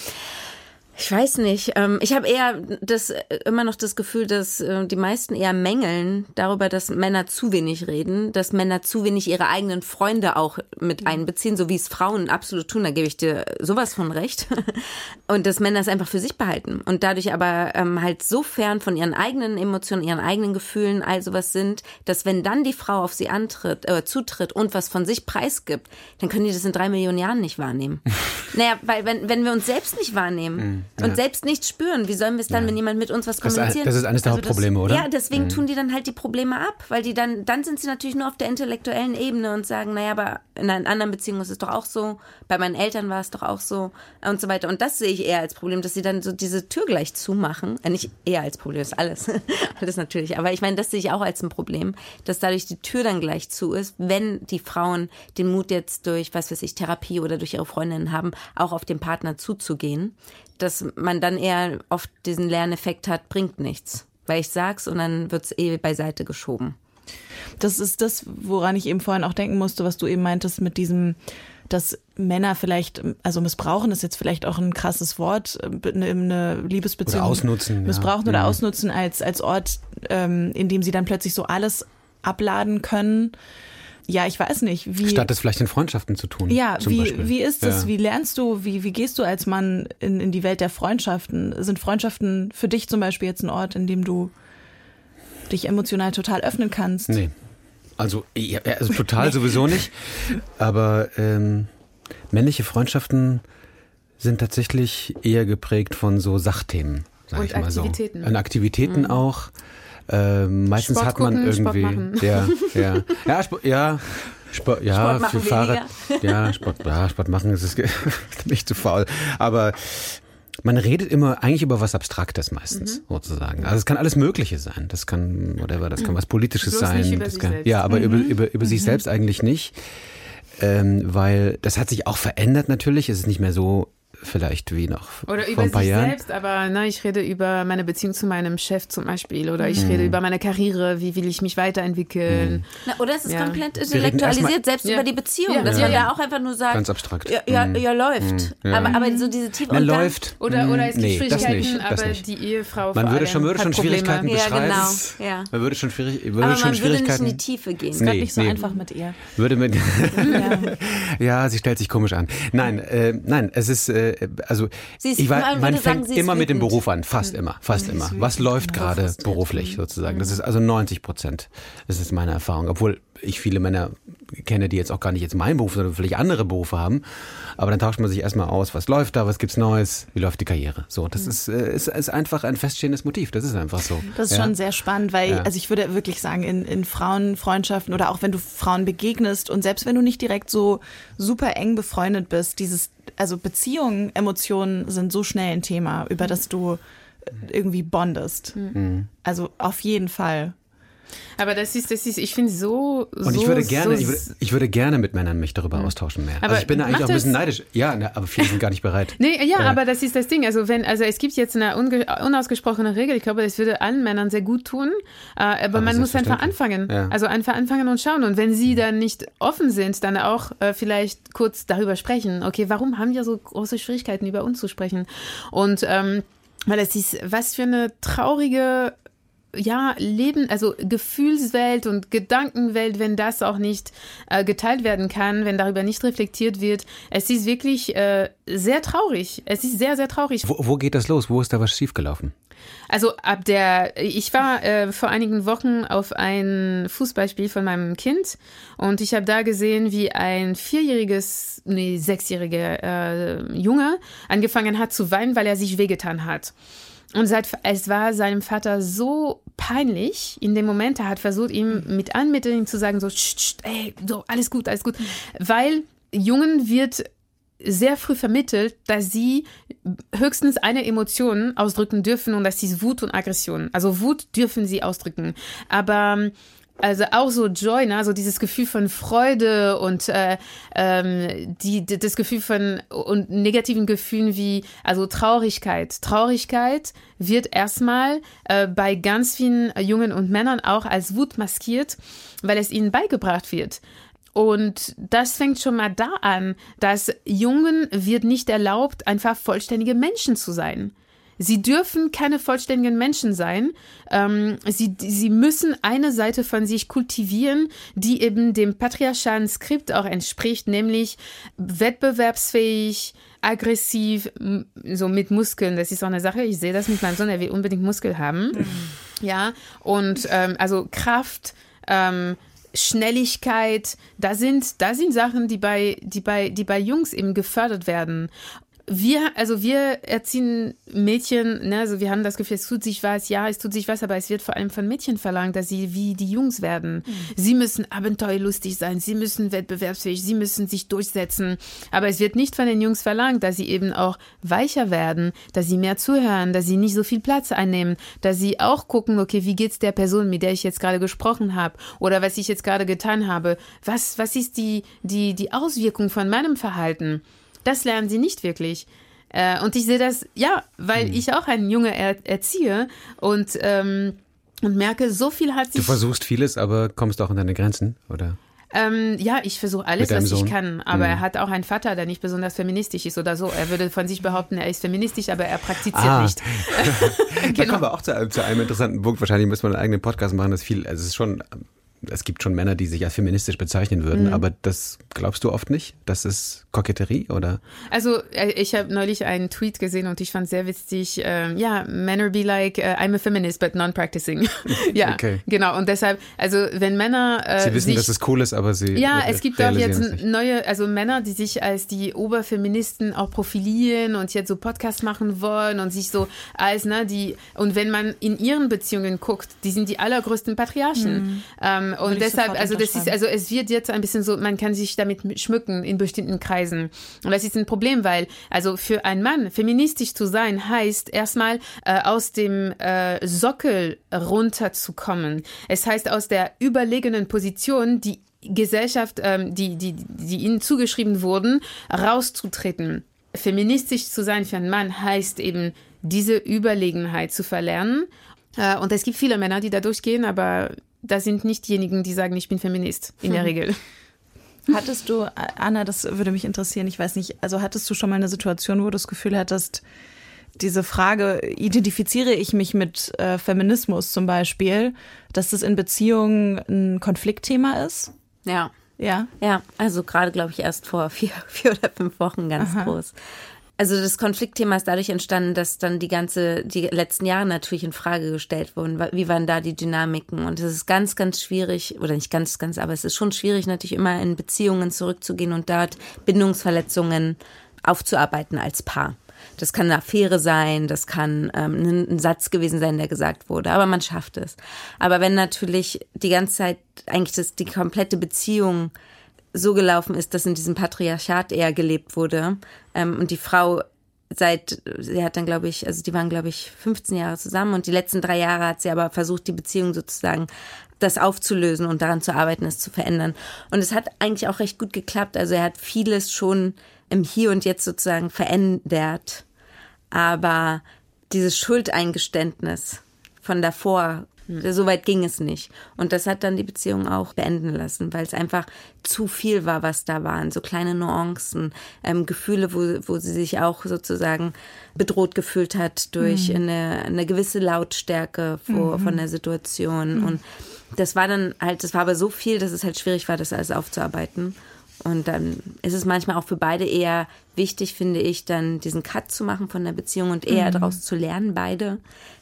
ich weiß nicht. Ähm, ich habe eher das äh, immer noch das Gefühl, dass äh, die meisten eher mängeln darüber, dass Männer zu wenig reden, dass Männer zu wenig ihre eigenen Freunde auch mit einbeziehen, so wie es Frauen absolut tun. Da gebe ich dir sowas von recht. Und dass Männer es einfach für sich behalten und dadurch aber ähm, halt so fern von ihren eigenen Emotionen, ihren eigenen Gefühlen, all sowas sind, dass wenn dann die Frau auf sie antritt, äh, zutritt und was von sich preisgibt, dann können die das in drei Millionen Jahren nicht wahrnehmen. naja, weil wenn wenn wir uns selbst nicht wahrnehmen mhm ja. und selbst nicht spüren. Wie sollen wir es dann, ja. wenn jemand mit uns was kommuniziert? Das, ist eines der also Hauptprobleme, oder? Ja, deswegen mhm. tun die dann halt die Probleme ab, weil die dann, dann sind sie natürlich nur auf der intellektuellen Ebene und sagen, naja, aber in einer anderen Beziehung ist es doch auch so, bei meinen Eltern war es doch auch so und so weiter. Und das sehe ich eher als Problem, dass sie dann so diese Tür gleich zumachen. Äh, nicht eher als Problem, ist alles. alles natürlich. Aber ich meine, das sehe ich auch als ein Problem, dass dadurch die Tür dann gleich zu ist, wenn die Frauen den Mut jetzt durch, was weiß ich, Therapie oder durch ihre Freundinnen haben, auch auf den Partner zuzugehen dass man dann eher oft diesen Lerneffekt hat, bringt nichts. Weil ich sag's und dann wird's eh beiseite geschoben. Das ist das, woran ich eben vorhin auch denken musste, was du eben meintest mit diesem, dass Männer vielleicht, also missbrauchen ist jetzt vielleicht auch ein krasses Wort, eine, Liebesbeziehung. Oder ausnutzen. Missbrauchen ja. oder ja. ausnutzen als, als Ort, ähm, in dem sie dann plötzlich so alles abladen können ja, ich weiß nicht, wie. Statt es vielleicht in Freundschaften zu tun. Ja, wie, Beispiel. wie ist das? Ja. Wie lernst du, wie, wie gehst du als Mann in, in die Welt der Freundschaften? Sind Freundschaften für dich zum Beispiel jetzt ein Ort, in dem du dich emotional total öffnen kannst? Nee. Also, ja, also total sowieso nicht. Aber ähm, männliche Freundschaften sind tatsächlich eher geprägt von so Sachthemen, sag Und ich mal so. Aktivitäten. An Aktivitäten auch. Ähm, meistens Sport hat man gucken, Sport irgendwie. machen. Ja, ja. Ja, Sport, ja. Sport, ja, Sport machen für Fahrrad. Ja, Sport, ja, Sport machen ist es nicht zu faul. Aber man redet immer eigentlich über was Abstraktes meistens, Mhm. sozusagen. Also es kann alles Mögliche sein. Das kann, whatever, das kann was Politisches Bloß sein. das kann, selbst. Mhm. ja, aber über, über, über sich selbst eigentlich nicht. Ähm, weil das hat sich auch verändert natürlich. Es ist nicht mehr so vielleicht wie noch Oder vor über ein paar sich Jahren. selbst, aber ne, ich rede über meine Beziehung zu meinem Chef zum Beispiel oder ich Mhm. rede über meine Karriere, wie will ich mich weiterentwickeln. Na, oder es ist Ja. komplett intellektualisiert, selbst Ja. über die Beziehung, Ja, dass ja. man da auch einfach nur sagt, Ganz abstrakt. ja, ja, Mhm. ja läuft. Ja. Aber, aber so diese tiefe dann- läuft. Oder, Hm, oder es gibt nee, das Schwierigkeiten, nicht, das aber nicht. die Ehefrau Man vor würde schon, würde schon Probleme. Schwierigkeiten Ja, beschreiben. genau, ja. Man würde schon, schwierig, würde Aber schon man würde nicht Schwierigkeiten. in die Tiefe gehen. Ist gerade Nee, nicht so nee. einfach mit ihr. Würde mit. ja, sie stellt sich komisch an. Nein, äh, nein, es ist äh, also ist- ich man war, man sagen, fängt ist immer mit dem. Beruf an, fast immer, fast immer. Was läuft gerade beruflich sozusagen? Das ist also 90 Prozent. Das ist meine Erfahrung, obwohl ich viele Männer kenne, die jetzt auch gar nicht jetzt meinen Beruf, sondern vielleicht andere Berufe haben. Aber dann tauscht man sich erstmal aus, was läuft da, was gibt's Neues, wie läuft die Karriere. So, das ist, äh, ist, ist einfach ein feststehendes Motiv. Das ist einfach so. Das ist ja. schon sehr spannend, weil, Ja. also ich würde wirklich sagen, in, in Frauenfreundschaften oder auch wenn du Frauen begegnest und selbst wenn du nicht direkt so super eng befreundet bist, dieses, also Beziehungen, Emotionen sind so schnell ein Thema, über das du irgendwie bondest. Mhm. Also auf jeden Fall. Aber das ist, das ist, ich finde so, Und so, ich würde gerne, so, ich würde, ich würde gerne mit Männern mich darüber austauschen mehr. Aber also ich bin da eigentlich auch ein bisschen neidisch. Ja, ne, aber viele sind gar nicht bereit. Nee, ja, Äh, aber das ist das Ding. Also wenn, also es gibt jetzt eine unausgesprochene Regel. Ich glaube, das würde allen Männern sehr gut tun. Äh, aber, man muss einfach anfangen. Ja. Also einfach anfangen und schauen. Und wenn sie dann nicht offen sind, dann auch äh, vielleicht kurz darüber sprechen. Okay, warum haben wir so große Schwierigkeiten, über uns zu sprechen? Und ähm, weil es ist, was für eine traurige ja, Leben, also Gefühlswelt und Gedankenwelt, wenn das auch nicht äh, geteilt werden kann, wenn darüber nicht reflektiert wird. Es ist wirklich äh, sehr traurig. Es ist sehr, sehr traurig. Wo, wo geht das los? Wo ist da was schiefgelaufen? Also ab der, ich war äh, vor einigen Wochen auf ein Fußballspiel von meinem Kind und ich habe da gesehen, wie ein vierjähriges, nee, sechsjähriger äh, Junge angefangen hat zu weinen, weil er sich wehgetan hat. Und seit, es war seinem Vater so peinlich in dem Moment, er hat versucht, ihm mit Anmitteln zu sagen, so, "Sst, sst, ey, so, alles gut, alles gut. Weil Jungen wird sehr früh vermittelt, dass sie höchstens eine Emotion ausdrücken dürfen und das ist Wut und Aggression. Also Wut dürfen sie ausdrücken. Aber also auch so Joy, ne? also dieses Gefühl von Freude und äh, ähm, die, das Gefühl von und negativen Gefühlen wie also Traurigkeit. Traurigkeit wird erstmal äh, bei ganz vielen Jungen und Männern auch als Wut maskiert, weil es ihnen beigebracht wird. Und das fängt schon mal da an, dass Jungen wird nicht erlaubt, einfach vollständige Menschen zu sein. Sie dürfen keine vollständigen Menschen sein. Ähm, sie, sie müssen eine Seite von sich kultivieren, die eben dem patriarchalen Skript auch entspricht, nämlich wettbewerbsfähig, aggressiv, so mit Muskeln. Das ist auch eine Sache. Ich sehe das mit meinem Sohn, er will unbedingt Muskel haben. Ja, und ähm, also Kraft, ähm, Schnelligkeit, da sind, da sind Sachen, die bei, die bei, die bei Jungs eben gefördert werden. Wir, also wir erziehen Mädchen, ne, also wir haben das Gefühl, es tut sich was, ja, es tut sich was, aber es wird vor allem von Mädchen verlangt, dass sie wie die Jungs werden. Sie müssen abenteuerlustig sein, sie müssen wettbewerbsfähig, sie müssen sich durchsetzen. Aber es wird nicht von den Jungs verlangt, dass sie eben auch weicher werden, dass sie mehr zuhören, dass sie nicht so viel Platz einnehmen, dass sie auch gucken, okay, wie geht's der Person, mit der ich jetzt gerade gesprochen habe oder was ich jetzt gerade getan habe? Was, was ist die, die, die Auswirkung von meinem Verhalten? Das lernen sie nicht wirklich. Äh, und ich sehe das, ja, weil Hm. ich auch einen Junge er erziehe und, ähm, und merke, so viel hat Du sich. versuchst vieles, aber kommst auch an deine Grenzen, oder? Ähm, ja, ich versuche alles, was ich Sohn? kann. Aber Mhm. er hat auch einen Vater, der nicht besonders feministisch ist oder so. Er würde von sich behaupten, er ist feministisch, aber er praktiziert Ah. nicht. Da kommen wir auch zu, einem- zu einem interessanten Punkt. Wahrscheinlich müssen wir einen eigenen Podcast machen. Das viel, also es ist schon es gibt schon Männer, die sich als feministisch bezeichnen würden, mhm. aber das glaubst du oft nicht? Das ist Koketterie oder? Also äh, ich habe neulich einen Tweet gesehen und ich fand sehr witzig, ähm, ja, men are be like, uh, I'm a feminist, but non-practicing. ja, okay. genau. Und deshalb, also wenn Männer äh, Sie wissen, sich, dass es cool ist, aber sie Ja, es gibt auch jetzt neue, also Männer, die sich als die Oberfeministen auch profilieren und jetzt so Podcasts machen wollen und sich so als, ne, die, und wenn man in ihren Beziehungen guckt, die sind die allergrößten Patriarchen. Mhm. Ähm, und deshalb, also das ist, also es wird jetzt ein bisschen so, man kann sich damit schmücken in bestimmten Kreisen. Und das ist ein Problem, weil, also für einen Mann feministisch zu sein, heißt erstmal äh, aus dem äh, Sockel runterzukommen. Es heißt aus der überlegenen Position, die Gesellschaft, ähm, die, die, die ihnen zugeschrieben wurden, rauszutreten. Feministisch zu sein für einen Mann heißt eben, diese Überlegenheit zu verlernen. Äh, und es gibt viele Männer, die da durchgehen, aber das sind nicht diejenigen, die sagen, ich bin Feminist, in der Regel. Hattest du, Anna, das würde mich interessieren, ich weiß nicht, also hattest du schon mal eine Situation, wo du das Gefühl hattest, diese Frage, identifiziere ich mich mit äh, Feminismus zum Beispiel, dass das in Beziehungen ein Konfliktthema ist? Ja. Ja. Ja, also gerade, glaube ich, erst vor vier, vier oder fünf Wochen ganz Aha. groß. Also das Konfliktthema ist dadurch entstanden, dass dann die ganze, die letzten Jahre natürlich in Frage gestellt wurden. Wie waren da die Dynamiken? Und es ist ganz, ganz schwierig, oder nicht ganz, ganz, aber es ist schon schwierig, natürlich immer in Beziehungen zurückzugehen und dort Bindungsverletzungen aufzuarbeiten als Paar. Das kann eine Affäre sein, das kann ähm, ein Satz gewesen sein, der gesagt wurde, aber man schafft es. Aber wenn natürlich die ganze Zeit eigentlich das, die komplette Beziehung so gelaufen ist, dass in diesem Patriarchat eher gelebt wurde ähm, und die Frau seit, sie hat dann, glaube ich, also die waren, glaube ich, 15 Jahre zusammen und die letzten drei Jahre hat sie aber versucht, die Beziehung sozusagen das aufzulösen und daran zu arbeiten, es zu verändern. Und es hat eigentlich auch recht gut geklappt. Also er hat vieles schon im Hier und Jetzt sozusagen verändert. Aber dieses Schuldeingeständnis von davor hm. So weit ging es nicht. Und das hat dann die Beziehung auch beenden lassen, weil es einfach zu viel war, was da waren. So kleine Nuancen, ähm, Gefühle, wo, wo sie sich auch sozusagen bedroht gefühlt hat durch mhm. eine, eine gewisse Lautstärke vor, mhm. von der Situation. Mhm. Und das war dann halt, das war aber so viel, dass es halt schwierig war, das alles aufzuarbeiten. Und dann ist es manchmal auch für beide eher wichtig, finde ich, dann diesen Cut zu machen von der Beziehung und eher mhm. daraus zu lernen, beide,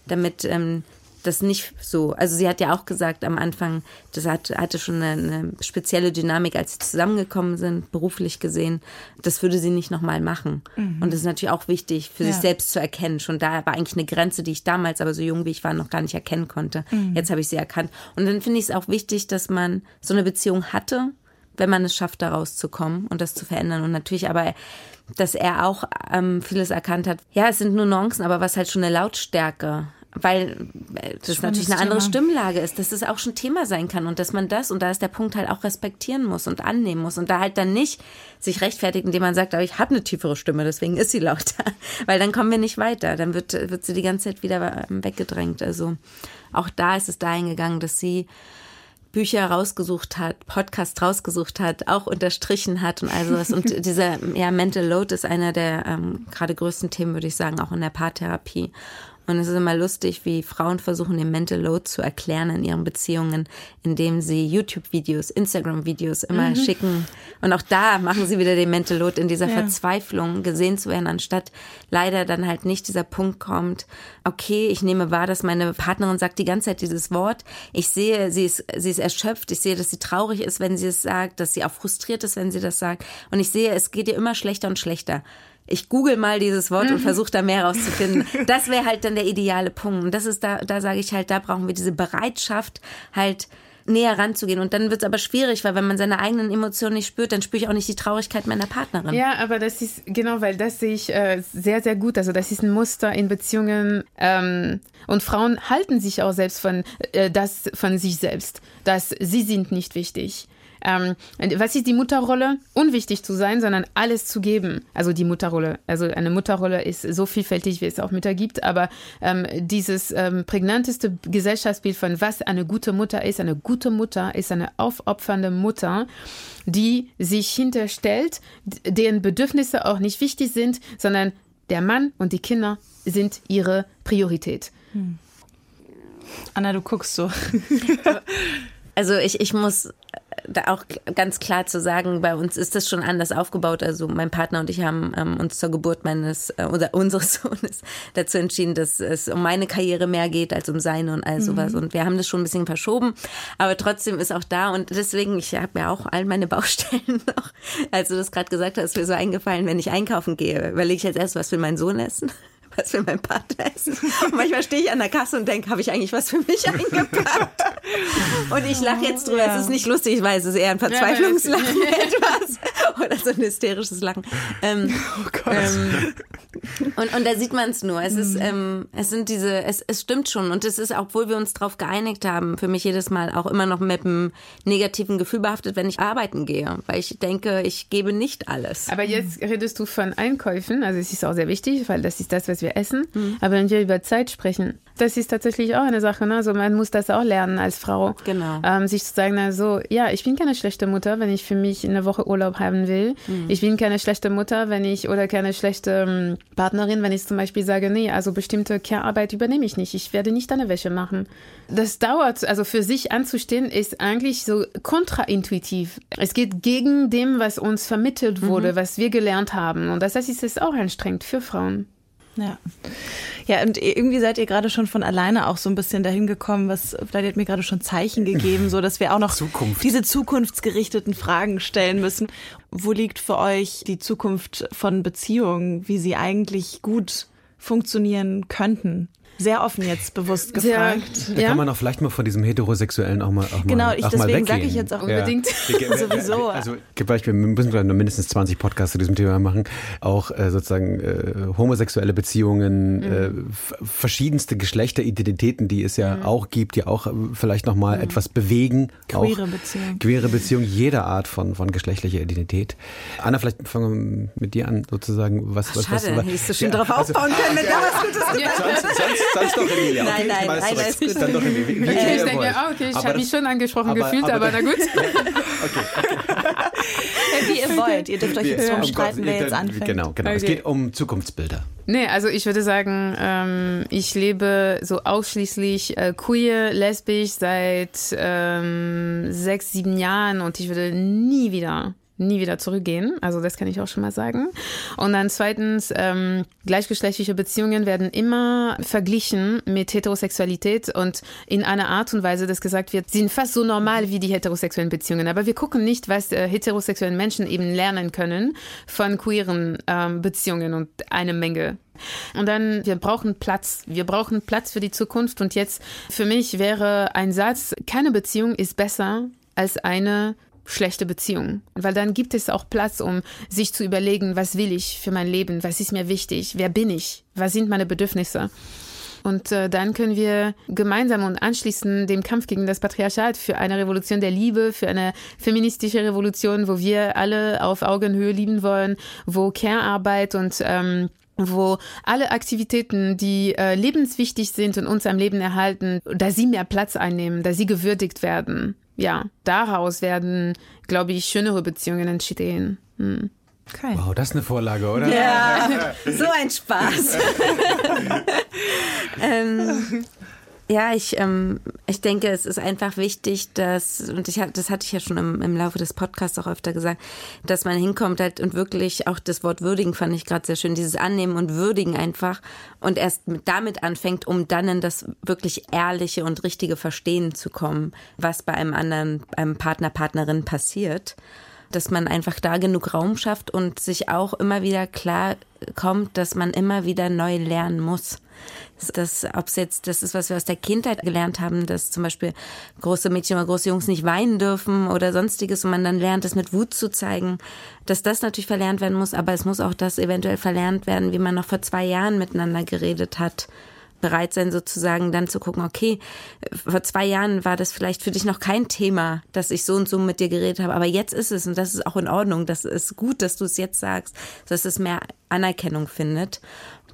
damit ähm, das nicht so. Also sie hat ja auch gesagt am Anfang, das hat, hatte schon eine, eine spezielle Dynamik, als sie zusammengekommen sind, beruflich gesehen. Das würde sie nicht nochmal machen. Mhm. Und das ist natürlich auch wichtig für ja. sich selbst zu erkennen. Schon da war eigentlich eine Grenze, die ich damals, aber so jung wie ich war, noch gar nicht erkennen konnte. Mhm. Jetzt habe ich sie erkannt. Und dann finde ich es auch wichtig, dass man so eine Beziehung hatte, wenn man es schafft, da rauszukommen und das zu verändern. Und natürlich aber dass er auch ähm, vieles erkannt hat. Ja, es sind nur Nuancen, aber was halt schon eine Lautstärke weil äh, das, das natürlich eine andere Stimmlage ist, dass das auch schon Thema sein kann und dass man das, und da ist der Punkt halt auch respektieren muss und annehmen muss und da halt dann nicht sich rechtfertigt, indem man sagt, aber ich habe eine tiefere Stimme, deswegen ist sie lauter, weil dann kommen wir nicht weiter, dann wird, wird sie die ganze Zeit wieder ähm, weggedrängt. Also auch da ist es dahin gegangen, dass sie Bücher rausgesucht hat, Podcast rausgesucht hat, auch unterstrichen hat und all sowas. Und dieser ja, Mental Load ist einer der ähm, gerade größten Themen, würde ich sagen, auch in der Paartherapie. Und es ist immer lustig, wie Frauen versuchen, den Mental Load zu erklären in ihren Beziehungen, indem sie YouTube-Videos, Instagram-Videos immer mhm. schicken. Und auch da machen sie wieder den Mental Load in dieser ja. Verzweiflung, gesehen zu werden, anstatt leider dann halt nicht dieser Punkt kommt, okay, ich nehme wahr, dass meine Partnerin sagt die ganze Zeit dieses Wort. Ich sehe, sie ist, sie ist erschöpft. Ich sehe, dass sie traurig ist, wenn sie es sagt, dass sie auch frustriert ist, wenn sie das sagt. Und ich sehe, es geht ihr immer schlechter und schlechter ich google mal dieses Wort und mhm. versuche da mehr rauszufinden. Das wäre halt dann der ideale Punkt. Und das ist da, da sage ich halt, da brauchen wir diese Bereitschaft, halt näher ranzugehen. Und dann wird es aber schwierig, weil wenn man seine eigenen Emotionen nicht spürt, dann spüre ich auch nicht die Traurigkeit meiner Partnerin. Ja, aber das ist, genau, weil das sehe ich äh, sehr, sehr gut. Also das ist ein Muster in Beziehungen. Ähm, und Frauen halten sich auch selbst von äh, das von sich selbst, dass sie sind nicht wichtig. Ähm, was ist die Mutterrolle? Unwichtig zu sein, sondern alles zu geben. Also die Mutterrolle. Also eine Mutterrolle ist so vielfältig, wie es auch Mütter gibt, aber ähm, dieses ähm, prägnanteste Gesellschaftsbild von was eine gute Mutter ist, eine gute Mutter ist eine aufopfernde Mutter, die sich hinterstellt, deren Bedürfnisse auch nicht wichtig sind, sondern der Mann und die Kinder sind ihre Priorität. Hm. Anna, du guckst so. Also ich, ich muss da auch ganz klar zu sagen, bei uns ist das schon anders aufgebaut. Also mein Partner und ich haben ähm, uns zur Geburt meines äh, oder unseres Sohnes dazu entschieden, dass es um meine Karriere mehr geht als um seine und all sowas. Mhm. Und wir haben das schon ein bisschen verschoben, aber trotzdem ist auch da und deswegen, ich habe ja auch all meine Baustellen noch. Als du das gerade gesagt hast, ist mir so eingefallen, wenn ich einkaufen gehe, überlege ich jetzt erst, was will mein Sohn essen? was für mein Partner essen. Und manchmal stehe ich an der Kasse und denke, habe ich eigentlich was für mich eingepackt? Und ich lache jetzt drüber. Ja. Es ist nicht lustig, ich weiß, es ist eher ein Verzweiflungslachen etwas. Oder so ein hysterisches Lachen. Ähm, oh Gott. Ähm, und, und da sieht man es nur. Es ist, mhm. ähm, es sind diese, es, es stimmt schon. Und es ist, obwohl wir uns darauf geeinigt haben, für mich jedes Mal auch immer noch mit einem negativen Gefühl behaftet, wenn ich arbeiten gehe. Weil ich denke, ich gebe nicht alles. Aber jetzt redest du von Einkäufen. Also es ist auch sehr wichtig, weil das ist das, was wir essen. Mhm. Aber wenn wir über Zeit sprechen, das ist tatsächlich auch eine Sache. Ne? Also man muss das auch lernen als Frau. Genau. Ähm, sich zu sagen, also ja, ich bin keine schlechte Mutter, wenn ich für mich eine Woche Urlaub haben will. Mhm. Ich bin keine schlechte Mutter, wenn ich oder keine schlechte ähm, Partnerin, wenn ich zum Beispiel sage, nee, also bestimmte Care-Arbeit übernehme ich nicht. Ich werde nicht deine Wäsche machen. Das dauert, also für sich anzustehen, ist eigentlich so kontraintuitiv. Es geht gegen dem, was uns vermittelt wurde, mhm. was wir gelernt haben. Und das heißt, es ist auch anstrengend für Frauen. Ja. Ja, und irgendwie seid ihr gerade schon von alleine auch so ein bisschen dahin gekommen, was, vielleicht hat mir gerade schon Zeichen gegeben, so dass wir auch noch Zukunft. diese zukunftsgerichteten Fragen stellen müssen. Wo liegt für euch die Zukunft von Beziehungen, wie sie eigentlich gut funktionieren könnten? Sehr offen jetzt bewusst gefragt. Sehr, da ja? kann man auch vielleicht mal von diesem Heterosexuellen auch mal auch Genau, mal, ich, auch deswegen sage ich jetzt auch ja. unbedingt sowieso. Also wir müssen vielleicht noch mindestens 20 Podcasts zu diesem Thema machen. Auch äh, sozusagen äh, homosexuelle Beziehungen, mhm. äh, verschiedenste Geschlechteridentitäten, die es ja mhm. auch gibt, die auch äh, vielleicht noch mal mhm. etwas bewegen. Queere Beziehungen. Queere Beziehungen, jeder Art von, von geschlechtlicher Identität. Anna, vielleicht fangen wir mit dir an, sozusagen. Was, Ach, was, schade, was, was, hättest du schon ja, drauf also, aufbauen können, wenn da was Gutes gesagt sonst, sonst, sonst doch Emilia. Okay, nein, nein, nein, alles gut. Dann doch Emilia. Okay, ich denke, oh, okay, ich habe mich schon angesprochen aber, gefühlt, aber, aber, na gut. okay, okay. Wie ihr wollt. Ihr dürft euch jetzt drum streiten, wer jetzt anfängt. Genau, genau. Okay. Es geht um Zukunftsbilder. Nee, also ich würde sagen, ähm, ich lebe so ausschließlich äh, queer, lesbisch seit ähm, sechs, sieben Jahren und ich würde nie wieder nie wieder zurückgehen. Also das kann ich auch schon mal sagen. Und dann zweitens, ähm, gleichgeschlechtliche Beziehungen werden immer verglichen mit Heterosexualität und in einer Art und Weise, dass gesagt wird, sind fast so normal wie die heterosexuellen Beziehungen. Aber wir gucken nicht, was äh, heterosexuellen Menschen eben lernen können von queeren ähm, Beziehungen und eine Menge und dann, wir brauchen Platz. Wir brauchen Platz für die Zukunft. Und jetzt, für mich wäre ein Satz, keine Beziehung ist besser als eine schlechte Beziehungen. Weil dann gibt es auch Platz, um sich zu überlegen, was will ich für mein Leben, was ist mir wichtig, wer bin ich, was sind meine Bedürfnisse. Und äh, dann können wir gemeinsam und anschließend dem Kampf gegen das Patriarchat für eine Revolution der Liebe, für eine feministische Revolution, wo wir alle auf Augenhöhe lieben wollen, wo Care-Arbeit und ähm, wo alle Aktivitäten, die äh, lebenswichtig sind und uns am Leben erhalten, da sie mehr Platz einnehmen, da sie gewürdigt werden ja, daraus werden, glaube ich, schönere Beziehungen entstehen. Hm. Okay. Wow, das ist eine Vorlage, oder? Ja, so ein Spaß. ähm, ja, ich, ähm, ich denke, es ist einfach wichtig, dass, und ich das hatte ich ja schon im, im Laufe des Podcasts auch öfter gesagt, dass man hinkommt halt und wirklich auch das Wort würdigen fand ich gerade sehr schön, dieses Annehmen und würdigen einfach und erst damit anfängt, um dann in das wirklich ehrliche und richtige Verstehen zu kommen, was bei einem anderen, einem Partner, Partnerin passiert dass man einfach da genug Raum schafft und sich auch immer wieder klar kommt, dass man immer wieder neu lernen muss. Das, ob es jetzt, das ist, was wir aus der Kindheit gelernt haben, dass zum Beispiel große Mädchen oder große Jungs nicht weinen dürfen oder sonstiges und man dann lernt, das mit Wut zu zeigen, dass das natürlich verlernt werden muss, aber es muss auch das eventuell verlernt werden, wie man noch vor zwei Jahren miteinander geredet hat bereit sein, sozusagen dann zu gucken, okay, vor zwei Jahren war das vielleicht für dich noch kein Thema, dass ich so und so mit dir geredet habe, aber jetzt ist es und das ist auch in Ordnung. Das ist gut, dass du es jetzt sagst, dass es mehr Anerkennung findet.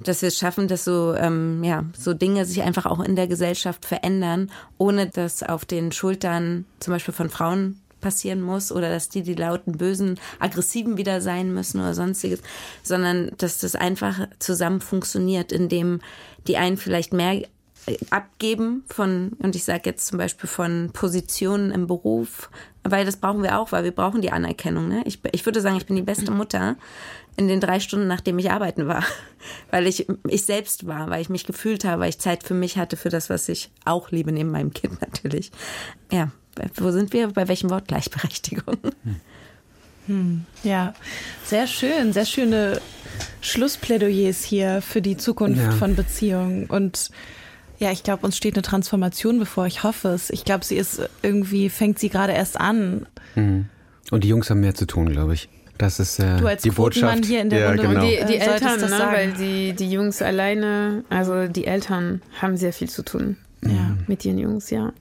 Dass wir es schaffen, dass so, ähm, ja, so Dinge sich einfach auch in der Gesellschaft verändern, ohne dass auf den Schultern zum Beispiel von Frauen passieren muss oder dass die die lauten, bösen, aggressiven wieder sein müssen oder sonstiges, sondern dass das einfach zusammen funktioniert, indem die einen vielleicht mehr abgeben von, und ich sage jetzt zum Beispiel von Positionen im Beruf, weil das brauchen wir auch, weil wir brauchen die Anerkennung. Ne? Ich, ich würde sagen, ich bin die beste Mutter in den drei Stunden, nachdem ich arbeiten war, weil ich ich selbst war, weil ich mich gefühlt habe, weil ich Zeit für mich hatte, für das, was ich auch liebe, neben meinem Kind natürlich. Ja, wo sind wir? Bei welchem Wort Gleichberechtigung? Hm, ja, sehr schön, sehr schöne Schlussplädoyers hier für die Zukunft ja. von Beziehungen. Und ja, ich glaube, uns steht eine Transformation bevor. Ich hoffe es. Ich glaube, sie ist irgendwie, fängt sie gerade erst an. Hm. Und die Jungs haben mehr zu tun, glaube ich. Das ist äh, du als die Botschaft. hier in der ja, Runde genau. die, die Eltern, ne, weil die, die Jungs alleine, also die Eltern haben sehr viel zu tun. Ja. Mit ihren Jungs, ja.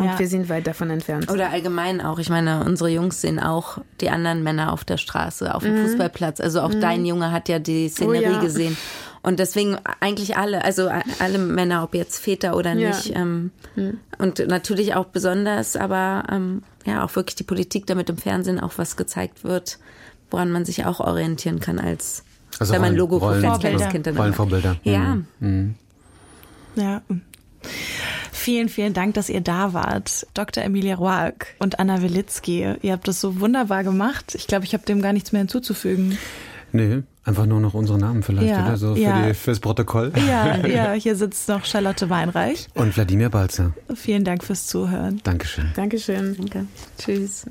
Und ja. wir sind weit davon entfernt. Oder allgemein auch. Ich meine, unsere Jungs sehen auch die anderen Männer auf der Straße, auf dem mhm. Fußballplatz. Also auch mhm. dein Junge hat ja die Szenerie oh, ja. gesehen. Und deswegen eigentlich alle, also alle Männer, ob jetzt Väter oder nicht. Ja. Ähm, mhm. Und natürlich auch besonders, aber ähm, ja, auch wirklich die Politik, damit im Fernsehen auch was gezeigt wird, woran man sich auch orientieren kann als also wenn man Logo Rollen, als kleines Kind dann Rollenvorbilder. Ja. Mhm. Ja. Vielen, vielen Dank, dass ihr da wart. Dr. Emilia Roark und Anna Wilitzki. Ihr habt das so wunderbar gemacht. Ich glaube, ich habe dem gar nichts mehr hinzuzufügen. Nee, einfach nur noch unsere Namen vielleicht, ja, oder? So für ja. die, fürs Protokoll. Ja, ja, hier sitzt noch Charlotte Weinreich. Und Wladimir Balzer. Vielen Dank fürs Zuhören. Dankeschön. Dankeschön. Danke. Tschüss.